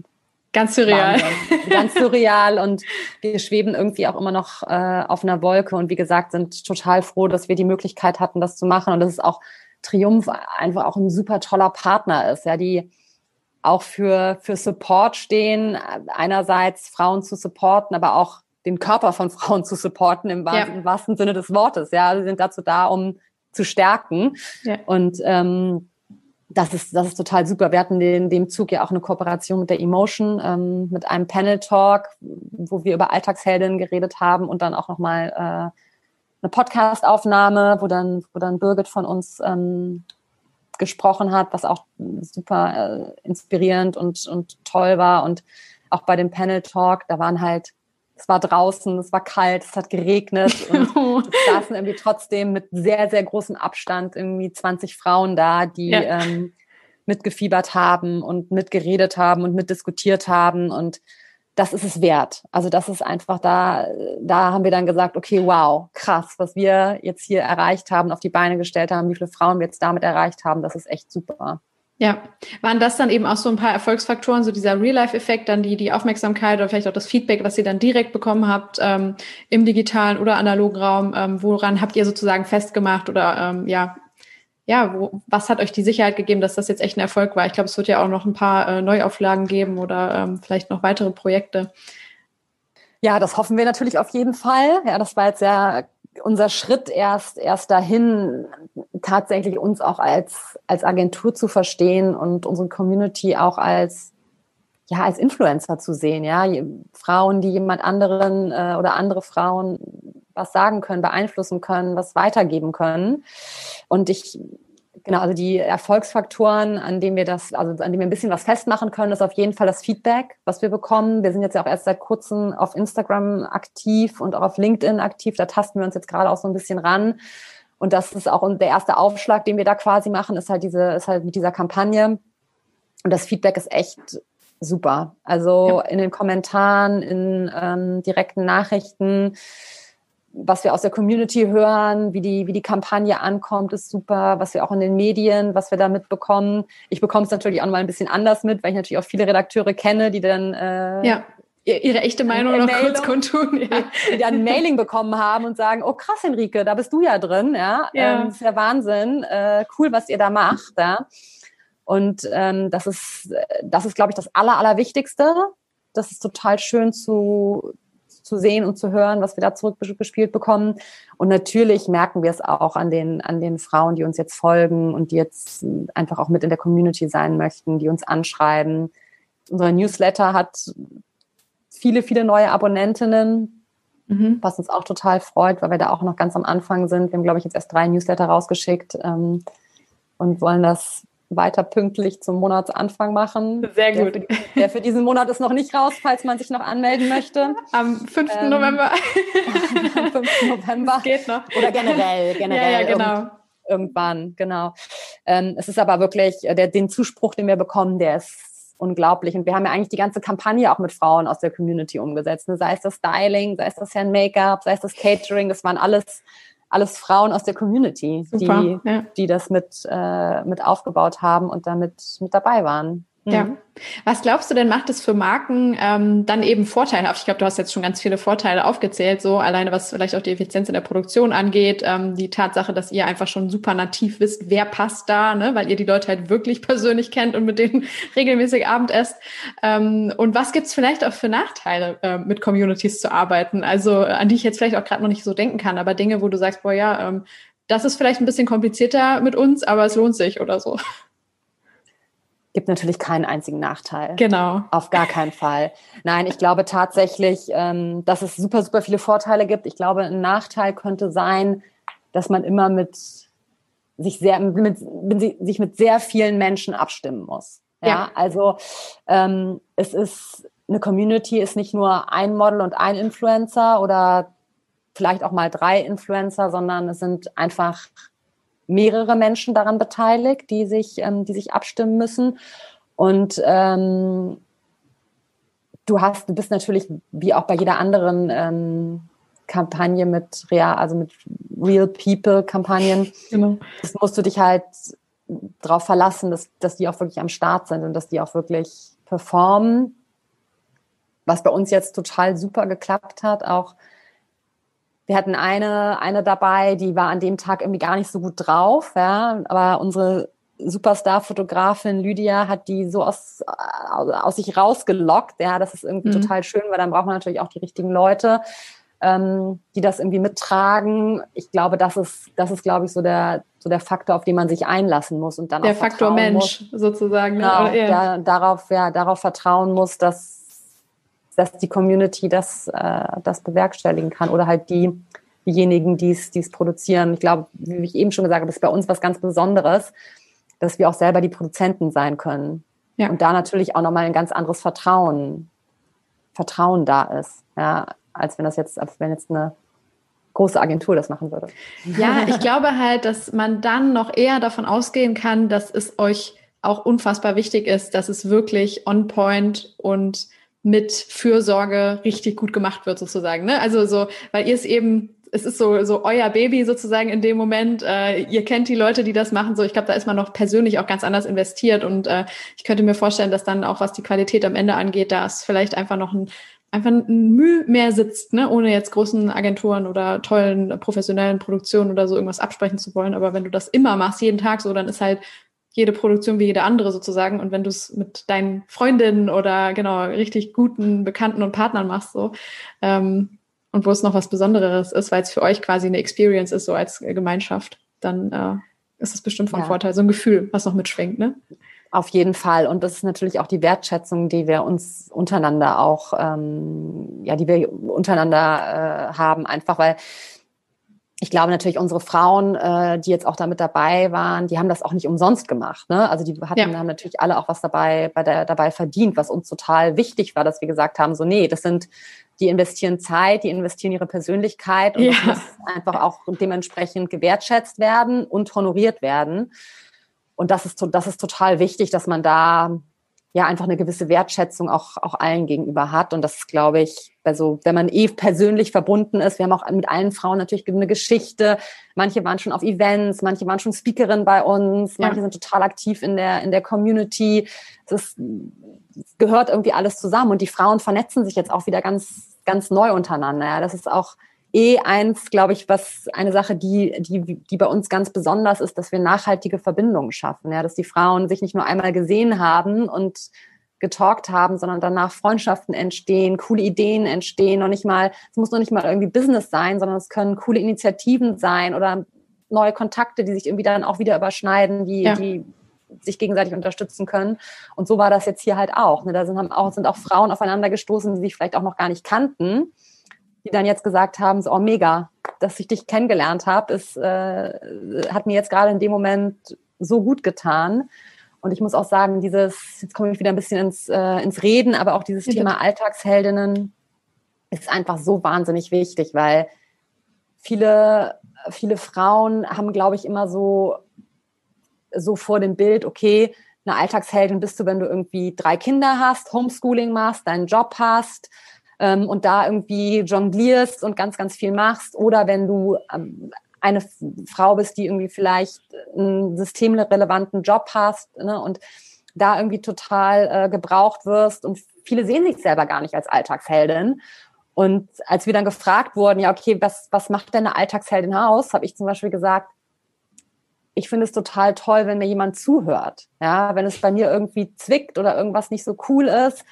Ganz surreal. Wahnsinn. Ganz surreal und wir schweben irgendwie auch immer noch äh, auf einer Wolke und wie gesagt, sind total froh, dass wir die Möglichkeit hatten, das zu machen und dass es auch Triumph einfach auch ein super toller Partner ist, ja, die auch für, für Support stehen, einerseits Frauen zu supporten, aber auch den Körper von (laughs) Frauen zu supporten im, ja. im wahrsten Sinne des Wortes. Ja, sie sind dazu da, um zu stärken. Ja. Und ähm, das ist, das ist total super. Wir hatten in dem Zug ja auch eine Kooperation mit der Emotion, ähm, mit einem Panel-Talk, wo wir über Alltagsheldinnen geredet haben und dann auch nochmal äh, eine Podcast-Aufnahme, wo dann, wo dann Birgit von uns ähm, gesprochen hat, was auch super äh, inspirierend und, und toll war. Und auch bei dem Panel-Talk, da waren halt es war draußen, es war kalt, es hat geregnet (laughs) und es saßen irgendwie trotzdem mit sehr, sehr großem Abstand irgendwie 20 Frauen da, die ja. ähm, mitgefiebert haben und mitgeredet haben und mitdiskutiert haben und das ist es wert. Also das ist einfach da, da haben wir dann gesagt, okay, wow, krass, was wir jetzt hier erreicht haben, auf die Beine gestellt haben, wie viele Frauen wir jetzt damit erreicht haben, das ist echt super. Ja, waren das dann eben auch so ein paar Erfolgsfaktoren, so dieser Real-Life-Effekt, dann die, die Aufmerksamkeit oder vielleicht auch das Feedback, was ihr dann direkt bekommen habt ähm, im digitalen oder analogen Raum? Ähm, woran habt ihr sozusagen festgemacht oder ähm, ja, ja, wo, was hat euch die Sicherheit gegeben, dass das jetzt echt ein Erfolg war? Ich glaube, es wird ja auch noch ein paar äh, Neuauflagen geben oder ähm, vielleicht noch weitere Projekte. Ja, das hoffen wir natürlich auf jeden Fall. Ja, das war jetzt ja unser Schritt erst, erst dahin, tatsächlich uns auch als, als Agentur zu verstehen und unsere Community auch als, ja, als Influencer zu sehen, ja. Frauen, die jemand anderen äh, oder andere Frauen was sagen können, beeinflussen können, was weitergeben können. Und ich Genau, also die Erfolgsfaktoren, an denen wir das, also an denen wir ein bisschen was festmachen können, ist auf jeden Fall das Feedback, was wir bekommen. Wir sind jetzt ja auch erst seit kurzem auf Instagram aktiv und auch auf LinkedIn aktiv. Da tasten wir uns jetzt gerade auch so ein bisschen ran. Und das ist auch der erste Aufschlag, den wir da quasi machen, ist halt diese, ist halt mit dieser Kampagne. Und das Feedback ist echt super. Also ja. in den Kommentaren, in ähm, direkten Nachrichten was wir aus der Community hören, wie die, wie die Kampagne ankommt, ist super. Was wir auch in den Medien, was wir da mitbekommen. Ich bekomme es natürlich auch mal ein bisschen anders mit, weil ich natürlich auch viele Redakteure kenne, die dann äh, ja. ihre echte Meinung noch kurz kundtun. (laughs) Ja. Die dann ein Mailing bekommen haben und sagen, oh krass, Henrike, da bist du ja drin. Ja, ja. Ähm, ist ja Wahnsinn. Äh, cool, was ihr da macht. Ja. Und ähm, das ist, das ist, glaube ich, das Aller, Allerwichtigste. Das ist total schön zu, zu sehen und zu hören, was wir da zurückgespielt bekommen. Und natürlich merken wir es auch an den, an den Frauen, die uns jetzt folgen und die jetzt einfach auch mit in der Community sein möchten, die uns anschreiben. Unser Newsletter hat viele, viele neue Abonnentinnen. mhm. was uns auch total freut, weil wir da auch noch ganz am Anfang sind. Wir haben, glaube ich, jetzt erst drei Newsletter rausgeschickt ähm, und wollen das weiter pünktlich zum Monatsanfang machen. Sehr gut. Der für, der für, diesen Monat ist noch nicht raus, falls man sich noch anmelden möchte. Am 5. Ähm, November. (laughs) Am 5. November. Das geht noch. Oder generell, generell. (laughs) Ja, ja genau. irgendwann, genau. Ähm, es ist aber wirklich, äh, der, den Zuspruch, den wir bekommen, der ist unglaublich. Und wir haben ja eigentlich die ganze Kampagne auch mit Frauen aus der Community umgesetzt. Ne? Sei es das Styling, sei es das Hand-Make-up, sei es das Catering, das waren alles alles Frauen aus der Community, Super, die, ja. die das mit, äh, mit aufgebaut haben und damit mit dabei waren. Ja. Mhm. Was glaubst du denn, macht es für Marken ähm, dann eben vorteilhaft? Ich glaube, du hast jetzt schon ganz viele Vorteile aufgezählt, so alleine was vielleicht auch die Effizienz in der Produktion angeht, ähm, die Tatsache, dass ihr einfach schon super nativ wisst, wer passt da, ne? weil ihr die Leute halt wirklich persönlich kennt und mit denen (laughs) regelmäßig Abend esst. Ähm, und was gibt's vielleicht auch für Nachteile, äh, mit Communities zu arbeiten? Also an die ich jetzt vielleicht auch gerade noch nicht so denken kann, aber Dinge, wo du sagst, boah ja, ähm, das ist vielleicht ein bisschen komplizierter mit uns, aber es lohnt sich oder so gibt natürlich keinen einzigen Nachteil. Genau. Auf gar keinen Fall. Nein, ich glaube tatsächlich, ähm, dass es super, super viele Vorteile gibt. Ich glaube, ein Nachteil könnte sein, dass man immer mit sich sehr, mit, mit sich mit sehr vielen Menschen abstimmen muss. Ja, ja. also ähm, es ist eine Community ist nicht nur ein Model und ein Influencer oder vielleicht auch mal drei Influencer, sondern es sind einfach mehrere Menschen daran beteiligt, die sich, ähm, die sich abstimmen müssen. Und ähm, du hast, du bist natürlich wie auch bei jeder anderen ähm, Kampagne mit real, also mit Real People Kampagnen, genau. das musst du dich halt darauf verlassen, dass, dass die auch wirklich am Start sind und dass die auch wirklich performen. Was bei uns jetzt total super geklappt hat, auch wir hatten eine, eine dabei, die war an dem Tag irgendwie gar nicht so gut drauf, ja, aber unsere Superstar-Fotografin Lydia hat die so aus, aus sich rausgelockt. Ja, das ist irgendwie mhm. total schön, weil dann braucht man natürlich auch die richtigen Leute, ähm, die das irgendwie mittragen. Ich glaube, das ist, das ist, glaube ich, so der, so der Faktor, auf den man sich einlassen muss und dann der auch Faktor Mensch muss. sozusagen. Ne? Genau, ja. darauf, ja, darauf vertrauen muss, dass dass die Community das, äh, das bewerkstelligen kann oder halt die, diejenigen, die es produzieren. Ich glaube, wie ich eben schon gesagt habe, ist bei uns was ganz Besonderes, dass wir auch selber die Produzenten sein können. Ja. Und da natürlich auch nochmal ein ganz anderes Vertrauen, Vertrauen da ist, ja, als wenn das jetzt, als wenn jetzt eine große Agentur das machen würde. Ja, ich glaube halt, dass man dann noch eher davon ausgehen kann, dass es euch auch unfassbar wichtig ist, dass es wirklich on point und mit Fürsorge richtig gut gemacht wird sozusagen. Ne? Also so, weil ihr es eben es ist so, so euer Baby sozusagen in dem Moment. Äh, ihr kennt die Leute, die das machen. So, ich glaube, da ist man noch persönlich auch ganz anders investiert. Und äh, ich könnte mir vorstellen, dass dann auch, was die Qualität am Ende angeht, da ist vielleicht einfach noch ein, einfach ein Mühe mehr sitzt, ne? ohne jetzt großen Agenturen oder tollen professionellen Produktionen oder so irgendwas absprechen zu wollen. Aber wenn du das immer machst, jeden Tag so, dann ist halt jede Produktion wie jede andere sozusagen. Und wenn du es mit deinen Freundinnen oder genau richtig guten Bekannten und Partnern machst, so ähm, und wo es noch was Besonderes ist, weil es für euch quasi eine Experience ist, so als Gemeinschaft, dann äh, ist es bestimmt von ja. Vorteil. So ein Gefühl, was noch mitschwingt, ne? Auf jeden Fall. Und das ist natürlich auch die Wertschätzung, die wir uns untereinander auch, ähm, ja, die wir untereinander äh, haben, einfach weil ich glaube natürlich, unsere Frauen, äh, die jetzt auch damit dabei waren, die haben das auch nicht umsonst gemacht. Ne? Also die hatten, ja. haben natürlich alle auch was dabei, bei der, dabei verdient, was uns total wichtig war, dass wir gesagt haben, so nee, das sind, die investieren Zeit, die investieren ihre Persönlichkeit und ja. das muss einfach auch dementsprechend gewertschätzt werden und honoriert werden. Und das ist, das ist total wichtig, dass man da ja einfach eine gewisse Wertschätzung auch, auch allen gegenüber hat. Und das glaube ich, also wenn man eh persönlich verbunden ist, wir haben auch mit allen Frauen natürlich eine Geschichte. Manche waren schon auf Events, manche waren schon Speakerin bei uns, manche ja. sind total aktiv in der, in der Community. Es gehört irgendwie alles zusammen und die Frauen vernetzen sich jetzt auch wieder ganz, ganz neu untereinander. Ja, das ist auch eh eins, glaube ich, was eine Sache, die, die, die bei uns ganz besonders ist, dass wir nachhaltige Verbindungen schaffen. Ja, dass die Frauen sich nicht nur einmal gesehen haben und getalkt haben, sondern danach Freundschaften entstehen, coole Ideen entstehen und nicht mal, es muss noch nicht mal irgendwie Business sein, sondern es können coole Initiativen sein oder neue Kontakte, die sich irgendwie dann auch wieder überschneiden, die, ja. die sich gegenseitig unterstützen können. Und so war das jetzt hier halt auch. Ne? Da sind, haben auch, sind auch Frauen aufeinander gestoßen, die sich vielleicht auch noch gar nicht kannten die dann jetzt gesagt haben, so, oh mega, dass ich dich kennengelernt habe, ist, äh, hat mir jetzt gerade in dem Moment so gut getan. Und ich muss auch sagen, dieses, jetzt komme ich wieder ein bisschen ins, äh, ins Reden, aber auch dieses ja, Thema Alltagsheldinnen ist einfach so wahnsinnig wichtig, weil viele, viele Frauen haben, glaube ich, immer so, so vor dem Bild, okay, eine Alltagsheldin bist du, wenn du irgendwie drei Kinder hast, Homeschooling machst, deinen Job hast ähm, und da irgendwie jonglierst und ganz, ganz viel machst. Oder wenn du ähm, eine Frau bist, die irgendwie vielleicht einen systemrelevanten Job hast ne, und da irgendwie total äh, gebraucht wirst und viele sehen sich selber gar nicht als Alltagsheldin. Und als wir dann gefragt wurden, ja, okay, was, was macht denn eine Alltagsheldin aus, habe ich zum Beispiel gesagt, ich finde es total toll, wenn mir jemand zuhört. Ja, wenn es bei mir irgendwie zwickt oder irgendwas nicht so cool ist,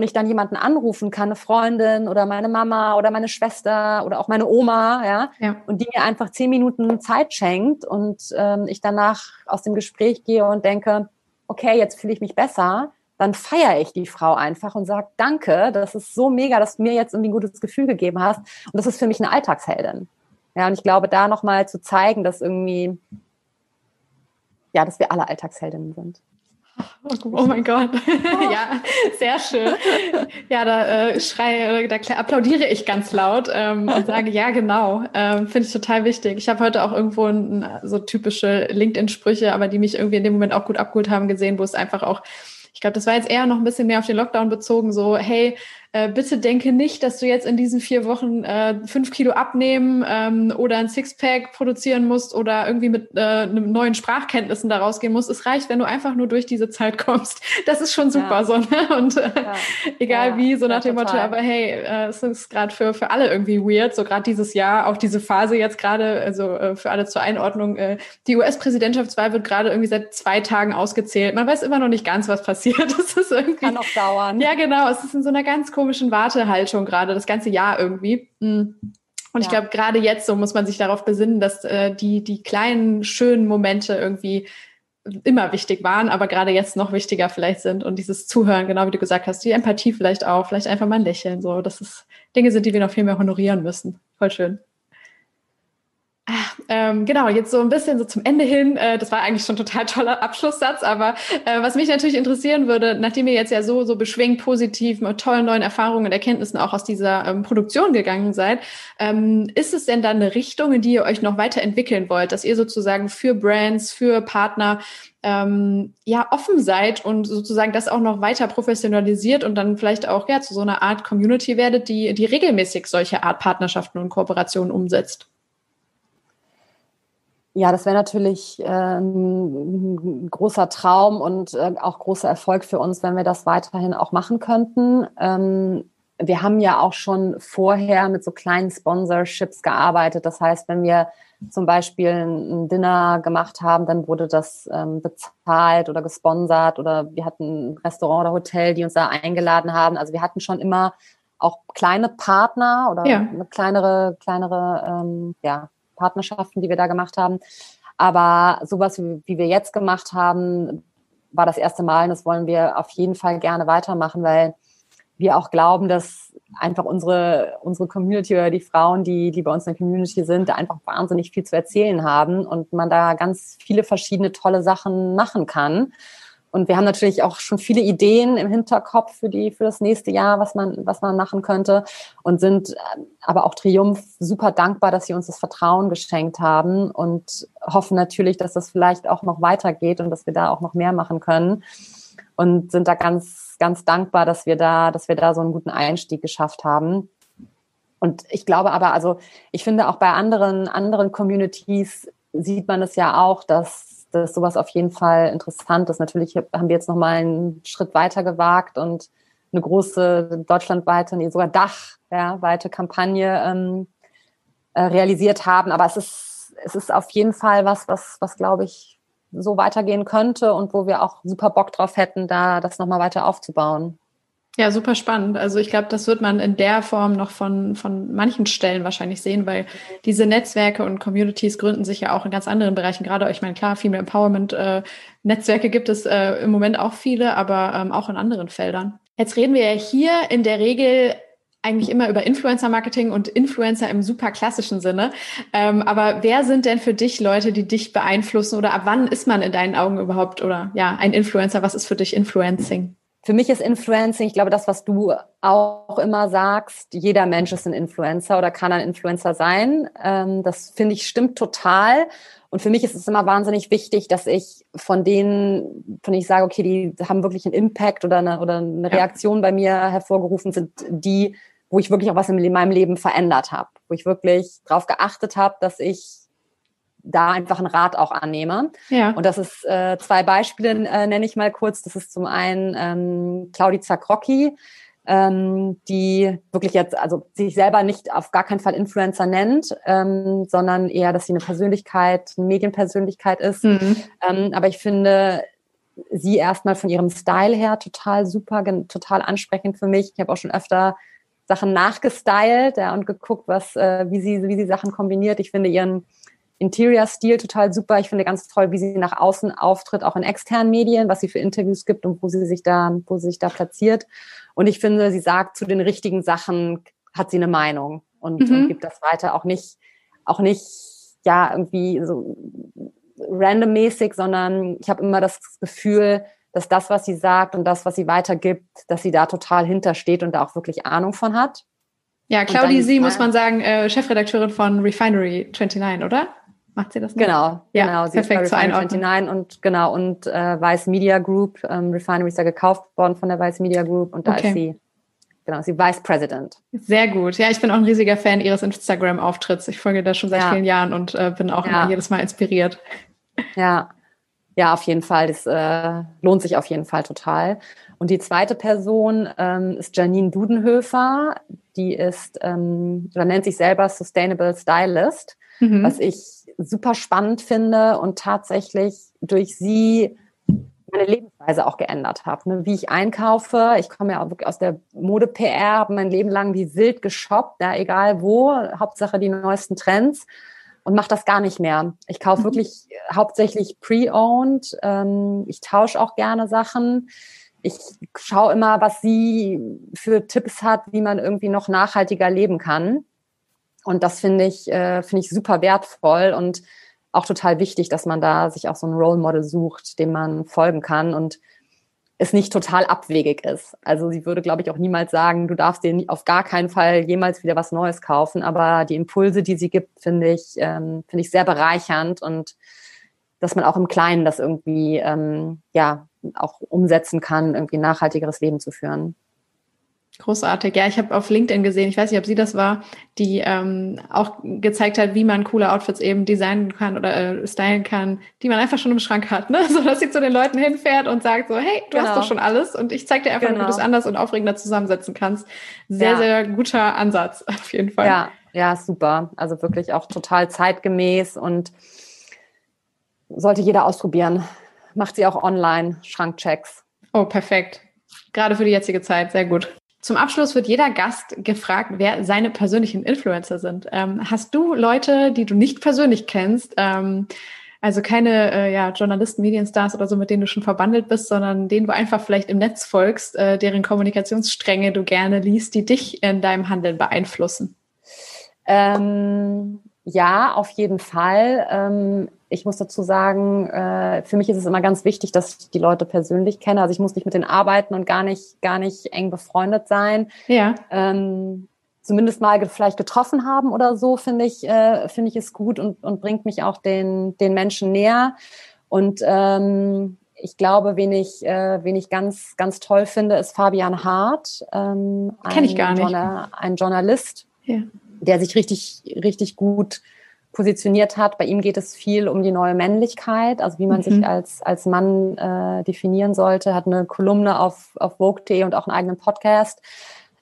und ich dann jemanden anrufen kann, eine Freundin oder meine Mama oder meine Schwester oder auch meine Oma, ja, ja. und die mir einfach zehn Minuten Zeit schenkt und ähm, ich danach aus dem Gespräch gehe und denke, okay, jetzt fühle ich mich besser, dann feiere ich die Frau einfach und sage, danke, das ist so mega, dass du mir jetzt irgendwie ein gutes Gefühl gegeben hast. Und das ist für mich eine Alltagsheldin. Ja, und ich glaube, da nochmal zu zeigen, dass irgendwie, ja, dass wir alle Alltagsheldinnen sind. Oh mein Gott. (laughs) ja, sehr schön. Ja, da äh, schreie, da applaudiere ich ganz laut ähm, und (laughs) sage, ja, genau. Ähm, Finde ich total wichtig. Ich habe heute auch irgendwo ein, so typische LinkedIn-Sprüche, aber die mich irgendwie in dem Moment auch gut abgeholt haben, gesehen, wo es einfach auch ich glaube, das war jetzt eher noch ein bisschen mehr auf den Lockdown bezogen, so, hey, äh, bitte denke nicht, dass du jetzt in diesen vier Wochen äh, fünf Kilo abnehmen ähm, oder ein Sixpack produzieren musst oder irgendwie mit äh, einem neuen Sprachkenntnissen da rausgehen musst. Es reicht, wenn du einfach nur durch diese Zeit kommst. Das ist schon super ja. so. Ne? Und äh, ja. egal ja, wie, so nach dem Motto, aber hey, äh, es ist gerade für, für alle irgendwie weird, so gerade dieses Jahr, auch diese Phase jetzt gerade, also äh, für alle zur Einordnung, äh, die US-Präsidentschaftswahl wird gerade irgendwie seit zwei Tagen ausgezählt. Man weiß immer noch nicht ganz, was passiert. (laughs) Das ist irgendwie, Kann auch dauern. Ja, genau. Es ist in so einer ganz komischen Wartehaltung gerade, das ganze Jahr irgendwie. Mm. Und ja. ich glaube, gerade jetzt so muss man sich darauf besinnen, dass äh, die, die kleinen, schönen Momente irgendwie immer wichtig waren, aber gerade jetzt noch wichtiger vielleicht sind. Und dieses Zuhören, genau wie du gesagt hast, die Empathie vielleicht auch, vielleicht einfach mal ein Lächeln, so, dass es Dinge sind, die wir noch viel mehr honorieren müssen. Voll schön. Ähm, genau, jetzt so ein bisschen so zum Ende hin. Äh, das war eigentlich schon total toller Abschlusssatz, aber äh, was mich natürlich interessieren würde, nachdem ihr jetzt ja so, so beschwingt positiv mit tollen neuen Erfahrungen und Erkenntnissen auch aus dieser ähm, Produktion gegangen seid, ähm, ist es denn dann eine Richtung, in die ihr euch noch weiterentwickeln wollt, dass ihr sozusagen für Brands, für Partner ähm, ja offen seid und sozusagen das auch noch weiter professionalisiert und dann vielleicht auch ja zu so einer Art Community werdet, die, die regelmäßig solche Art Partnerschaften und Kooperationen umsetzt? Ja, das wäre natürlich äh, ein großer Traum und äh, auch großer Erfolg für uns, wenn wir das weiterhin auch machen könnten. Ähm, wir haben ja auch schon vorher mit so kleinen Sponsorships gearbeitet. Das heißt, wenn wir zum Beispiel ein Dinner gemacht haben, dann wurde das ähm, bezahlt oder gesponsert oder wir hatten ein Restaurant oder Hotel, die uns da eingeladen haben. Also wir hatten schon immer auch kleine Partner oder ja. eine kleinere, kleinere ähm, ja, Partnerschaften, die wir da gemacht haben. Aber sowas, wie, wie wir jetzt gemacht haben, war das erste Mal und das wollen wir auf jeden Fall gerne weitermachen, weil wir auch glauben, dass einfach unsere, unsere Community oder die Frauen, die, die bei uns in der Community sind, einfach wahnsinnig viel zu erzählen haben und man da ganz viele verschiedene tolle Sachen machen kann. Und wir haben natürlich auch schon viele Ideen im Hinterkopf für die, für das nächste Jahr, was man, was man machen könnte und sind äh, aber auch Triumph super dankbar, dass sie uns das Vertrauen geschenkt haben und hoffen natürlich, dass das vielleicht auch noch weitergeht und dass wir da auch noch mehr machen können und sind da ganz, ganz dankbar, dass wir da, dass wir da so einen guten Einstieg geschafft haben. Und ich glaube aber, also ich finde auch bei anderen, anderen Communities sieht man es ja auch, dass dass sowas auf jeden Fall interessant ist. Natürlich haben wir jetzt noch mal einen Schritt weiter gewagt und eine große deutschlandweite, nee, sogar Dach, ja, Kampagne ähm, äh, realisiert haben. Aber es ist, es ist auf jeden Fall was, was, was glaube ich so weitergehen könnte und wo wir auch super Bock drauf hätten, da das nochmal weiter aufzubauen. Ja, super spannend. Also ich glaube, das wird man in der Form noch von, von manchen Stellen wahrscheinlich sehen, weil diese Netzwerke und Communities gründen sich ja auch in ganz anderen Bereichen. Gerade, ich meine, klar, Female Empowerment äh, Netzwerke gibt es äh, im Moment auch viele, aber ähm, auch in anderen Feldern. Jetzt reden wir ja hier in der Regel eigentlich immer über Influencer-Marketing und Influencer im super klassischen Sinne. Ähm, aber wer sind denn für dich Leute, die dich beeinflussen oder ab wann ist man in deinen Augen überhaupt oder ja, ein Influencer? Was ist für dich Influencing? Für mich ist Influencing, ich glaube, das, was du auch immer sagst, jeder Mensch ist ein Influencer oder kann ein Influencer sein. Ähm, das finde ich stimmt total. Und für mich ist es immer wahnsinnig wichtig, dass ich von denen, von denen ich sage, okay, die haben wirklich einen Impact oder eine, oder eine Reaktion ja. bei mir hervorgerufen, sind die, wo ich wirklich auch was in meinem Leben verändert habe, wo ich wirklich darauf geachtet habe, dass ich da einfach einen Rat auch annehme. Ja. Und das ist äh, zwei Beispiele, äh, nenne ich mal kurz. Das ist zum einen ähm, Claudia Zackrocki, ähm, die wirklich jetzt, also sich selber nicht auf gar keinen Fall Influencer nennt, ähm, sondern eher, dass sie eine Persönlichkeit, eine Medienpersönlichkeit ist. Mhm. Ähm, aber ich finde sie erstmal von ihrem Style her total super, total ansprechend für mich. Ich habe auch schon öfter Sachen nachgestylt ja, und geguckt, was, äh, wie, sie, wie sie Sachen kombiniert. Ich finde ihren Interior-Stil total super. Ich finde ganz toll, wie sie nach außen auftritt, auch in externen Medien, was sie für Interviews gibt und wo sie sich da, wo sie sich da platziert. Und ich finde, sie sagt zu den richtigen Sachen, hat sie eine Meinung und, mhm. und gibt das weiter. Auch nicht, auch nicht, ja, irgendwie so randommäßig, sondern ich habe immer das Gefühl, dass das, was sie sagt und das, was sie weitergibt, dass sie da total hintersteht und da auch wirklich Ahnung von hat. Ja, Claudie Sie, muss man sagen, äh, Chefredakteurin von Refinery 29, oder? Macht sie das noch? Genau, ja, genau. Sie perfekt ist bei Refinery 29 und genau und äh, Weiß Media Group. Ähm, Refinery ist ja gekauft worden von der Weiß Media Group und da okay. ist sie genau, sie Vice President. Sehr gut. Ja, ich bin auch ein riesiger Fan ihres Instagram-Auftritts. Ich folge da schon seit ja. vielen Jahren und äh, bin auch ja. jedes Mal inspiriert. Ja, ja, auf jeden Fall. Das äh, lohnt sich auf jeden Fall total. Und die zweite Person ähm, ist Janine Dudenhöfer. Die ist, ähm, oder nennt sich selber Sustainable Stylist, mhm. was ich super spannend finde und tatsächlich durch sie meine Lebensweise auch geändert habe. Ne? Wie ich einkaufe. Ich komme ja auch wirklich aus der Mode-PR, habe mein Leben lang wie wild geshoppt, ja, egal wo, Hauptsache die neuesten Trends und mache das gar nicht mehr. Ich kaufe mhm. wirklich hauptsächlich pre-owned. Ähm, ich tausche auch gerne Sachen. Ich schaue immer, was sie für Tipps hat, wie man irgendwie noch nachhaltiger leben kann. Und das finde ich, äh, finde ich super wertvoll und auch total wichtig, dass man da sich auch so ein Role Model sucht, dem man folgen kann. Und es nicht total abwegig ist. Also sie würde, glaube ich, auch niemals sagen, du darfst dir auf gar keinen Fall jemals wieder was Neues kaufen. Aber die Impulse, die sie gibt, finde ich, ähm, finde ich sehr bereichernd und dass man auch im Kleinen das irgendwie ähm, ja auch umsetzen kann, irgendwie ein nachhaltigeres Leben zu führen. Großartig. Ja, ich habe auf LinkedIn gesehen, ich weiß nicht, ob sie das war, die ähm, auch gezeigt hat, wie man coole Outfits eben designen kann oder äh, stylen kann, die man einfach schon im Schrank hat, ne? (laughs) So dass sie zu den Leuten hinfährt und sagt so, hey, du genau. hast doch schon alles und ich zeig dir einfach, genau. wie du es anders und aufregender zusammensetzen kannst. Sehr, ja. sehr guter Ansatz, (laughs) auf jeden Fall. Ja, ja, super. Also wirklich auch total zeitgemäß und sollte jeder ausprobieren. Macht sie auch online, Schrankchecks. Oh, perfekt. Gerade für die jetzige Zeit, sehr gut. Zum Abschluss wird jeder Gast gefragt, wer seine persönlichen Influencer sind. Ähm, hast du Leute, die du nicht persönlich kennst, ähm, also keine äh, ja, Journalisten, Medienstars oder so, mit denen du schon verbandelt bist, sondern denen du einfach vielleicht im Netz folgst, äh, deren Kommunikationsstränge du gerne liest, die dich in deinem Handeln beeinflussen? Ähm, ja, auf jeden Fall. Ich muss dazu sagen, äh, für mich ist es immer ganz wichtig, dass ich die Leute persönlich kenne. Also ich muss nicht mit denen arbeiten und gar nicht, gar nicht eng befreundet sein. Ja. Ähm, zumindest mal vielleicht getroffen haben oder so, finde ich, äh, finde ich es gut und, und bringt mich auch den, den Menschen näher. Und ähm, ich glaube, wen ich, äh, wen ich ganz, ganz toll finde, ist Fabian Hart. Ähm, Kenne ich gar nicht. Journal, ein Journalist, ja. der sich richtig, richtig gut positioniert hat. Bei ihm geht es viel um die neue Männlichkeit, also wie man mhm. sich als, als Mann äh, definieren sollte. Hat eine Kolumne auf, auf Vogue.de und auch einen eigenen Podcast.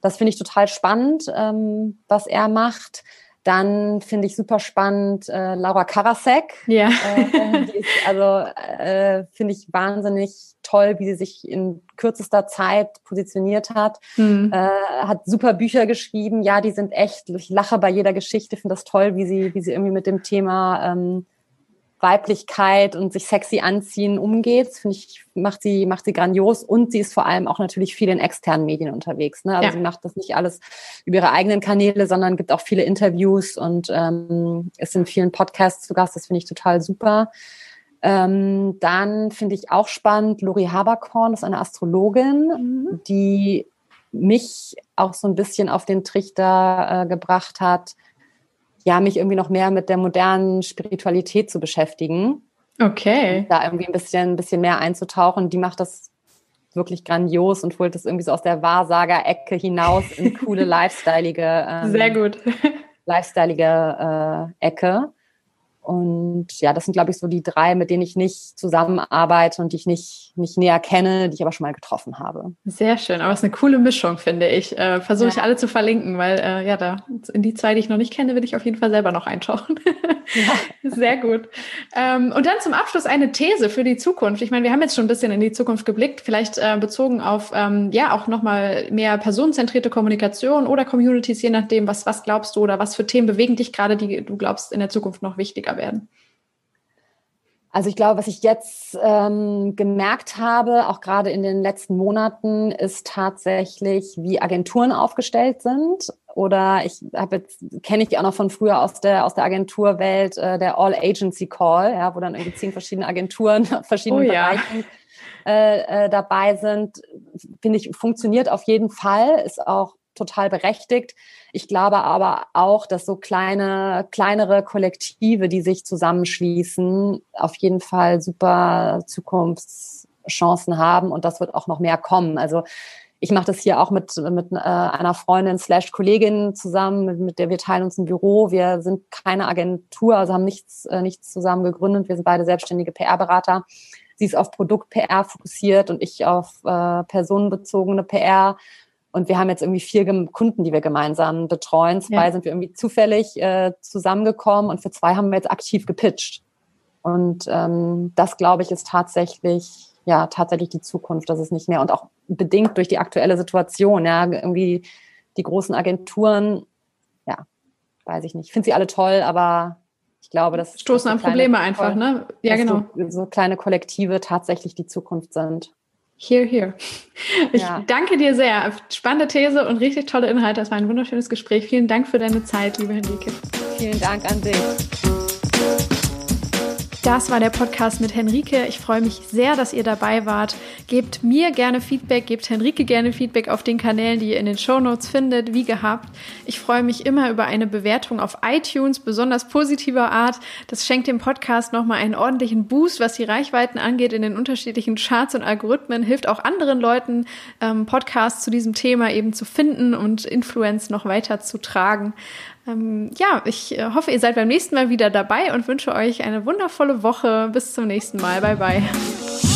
Das finde ich total spannend, ähm, was er macht. Dann finde ich super spannend äh, Laura Karasek. Ja. Äh, ist, also äh, finde ich wahnsinnig toll, wie sie sich in kürzester Zeit positioniert hat. Mhm. Äh, hat super Bücher geschrieben. Ja, die sind echt. Ich lache bei jeder Geschichte. Finde das toll, wie sie, wie sie irgendwie mit dem Thema ähm, Weiblichkeit und sich sexy anziehen umgeht. Finde ich, macht sie, macht sie grandios und sie ist vor allem auch natürlich viel in externen Medien unterwegs. Ne? Also ja. sie macht das nicht alles über ihre eigenen Kanäle, sondern gibt auch viele Interviews und ähm, ist in vielen Podcasts zu Gast. Das finde ich total super. Ähm, dann finde ich auch spannend, Lori Haberkorn ist eine Astrologin, mhm. die mich auch so ein bisschen auf den Trichter äh, gebracht hat, ja, mich irgendwie noch mehr mit der modernen Spiritualität zu beschäftigen. Okay. Da irgendwie ein bisschen, ein bisschen mehr einzutauchen. Die macht das wirklich grandios und holt das irgendwie so aus der Wahrsager-Ecke hinaus in coole, (laughs) lifestyleige, ähm, Sehr gut. lifestyleige äh, Ecke. Und ja, das sind, glaube ich, so die drei, mit denen ich nicht zusammenarbeite und die ich nicht, nicht näher kenne, die ich aber schon mal getroffen habe. Sehr schön, aber es ist eine coole Mischung, finde ich. Äh, Versuche ja. ich alle zu verlinken, weil äh, ja, da in die zwei, die ich noch nicht kenne, will ich auf jeden Fall selber noch einschauen. Ja. (laughs) Sehr gut. Ähm, und dann zum Abschluss eine These für die Zukunft. Ich meine, wir haben jetzt schon ein bisschen in die Zukunft geblickt, vielleicht äh, bezogen auf ähm, ja auch nochmal mehr personenzentrierte Kommunikation oder Communities, je nachdem, was, was glaubst du oder was für Themen bewegen dich gerade, die du glaubst in der Zukunft noch wichtiger werden? Also ich glaube, was ich jetzt ähm, gemerkt habe, auch gerade in den letzten Monaten, ist tatsächlich, wie Agenturen aufgestellt sind. Oder ich habe jetzt kenne ich die auch noch von früher aus der aus der Agenturwelt, äh, der All Agency Call, ja, wo dann irgendwie zehn verschiedene Agenturen, (laughs) verschiedene oh, Bereichen ja. äh, äh, dabei sind. Finde ich funktioniert auf jeden Fall, ist auch total berechtigt. Ich glaube aber auch, dass so kleine, kleinere Kollektive, die sich zusammenschließen, auf jeden Fall super Zukunftschancen haben und das wird auch noch mehr kommen. Also ich mache das hier auch mit, mit äh, einer Freundin slash Kollegin zusammen, mit, der wir teilen uns ein Büro. Wir sind keine Agentur, also haben nichts, äh, nichts zusammen gegründet. Wir sind beide selbstständige PR-Berater. Sie ist auf Produkt-PR fokussiert und ich auf äh, personenbezogene PR. Und wir haben jetzt irgendwie vier Kunden, die wir gemeinsam betreuen. Zwei ja. sind wir irgendwie zufällig äh, zusammengekommen und für zwei haben wir jetzt aktiv gepitcht. Und ähm, das, glaube ich, ist tatsächlich, ja, tatsächlich die Zukunft. Das ist nicht mehr und auch bedingt durch die aktuelle Situation. Ja, irgendwie die großen Agenturen, ja, weiß ich nicht. Ich finde sie alle toll, aber ich glaube, das stoßen an Probleme einfach, ne? Ja, genau. So, so kleine Kollektive tatsächlich die Zukunft sind. Here, here. (laughs) Ich ja. danke dir sehr. Spannende These und richtig tolle Inhalte. Das war ein wunderschönes Gespräch. Vielen Dank für deine Zeit, liebe Henrike. Vielen Dank an dich. Das war der Podcast mit Henrike. Ich freue mich sehr, dass ihr dabei wart. Gebt mir gerne Feedback, gebt Henrike gerne Feedback auf den Kanälen, die ihr in den Show Notes findet, wie gehabt. Ich freue mich immer über eine Bewertung auf iTunes, besonders positiver Art. Das schenkt dem Podcast nochmal einen ordentlichen Boost, was die Reichweiten angeht in den unterschiedlichen Charts und Algorithmen, hilft auch anderen Leuten, ähm, Podcasts zu diesem Thema eben zu finden und Influence noch weiter zu tragen. Ähm, ja, ich äh, hoffe, ihr seid beim nächsten Mal wieder dabei und wünsche euch eine wundervolle Woche. Bis zum nächsten Mal. Bye, bye.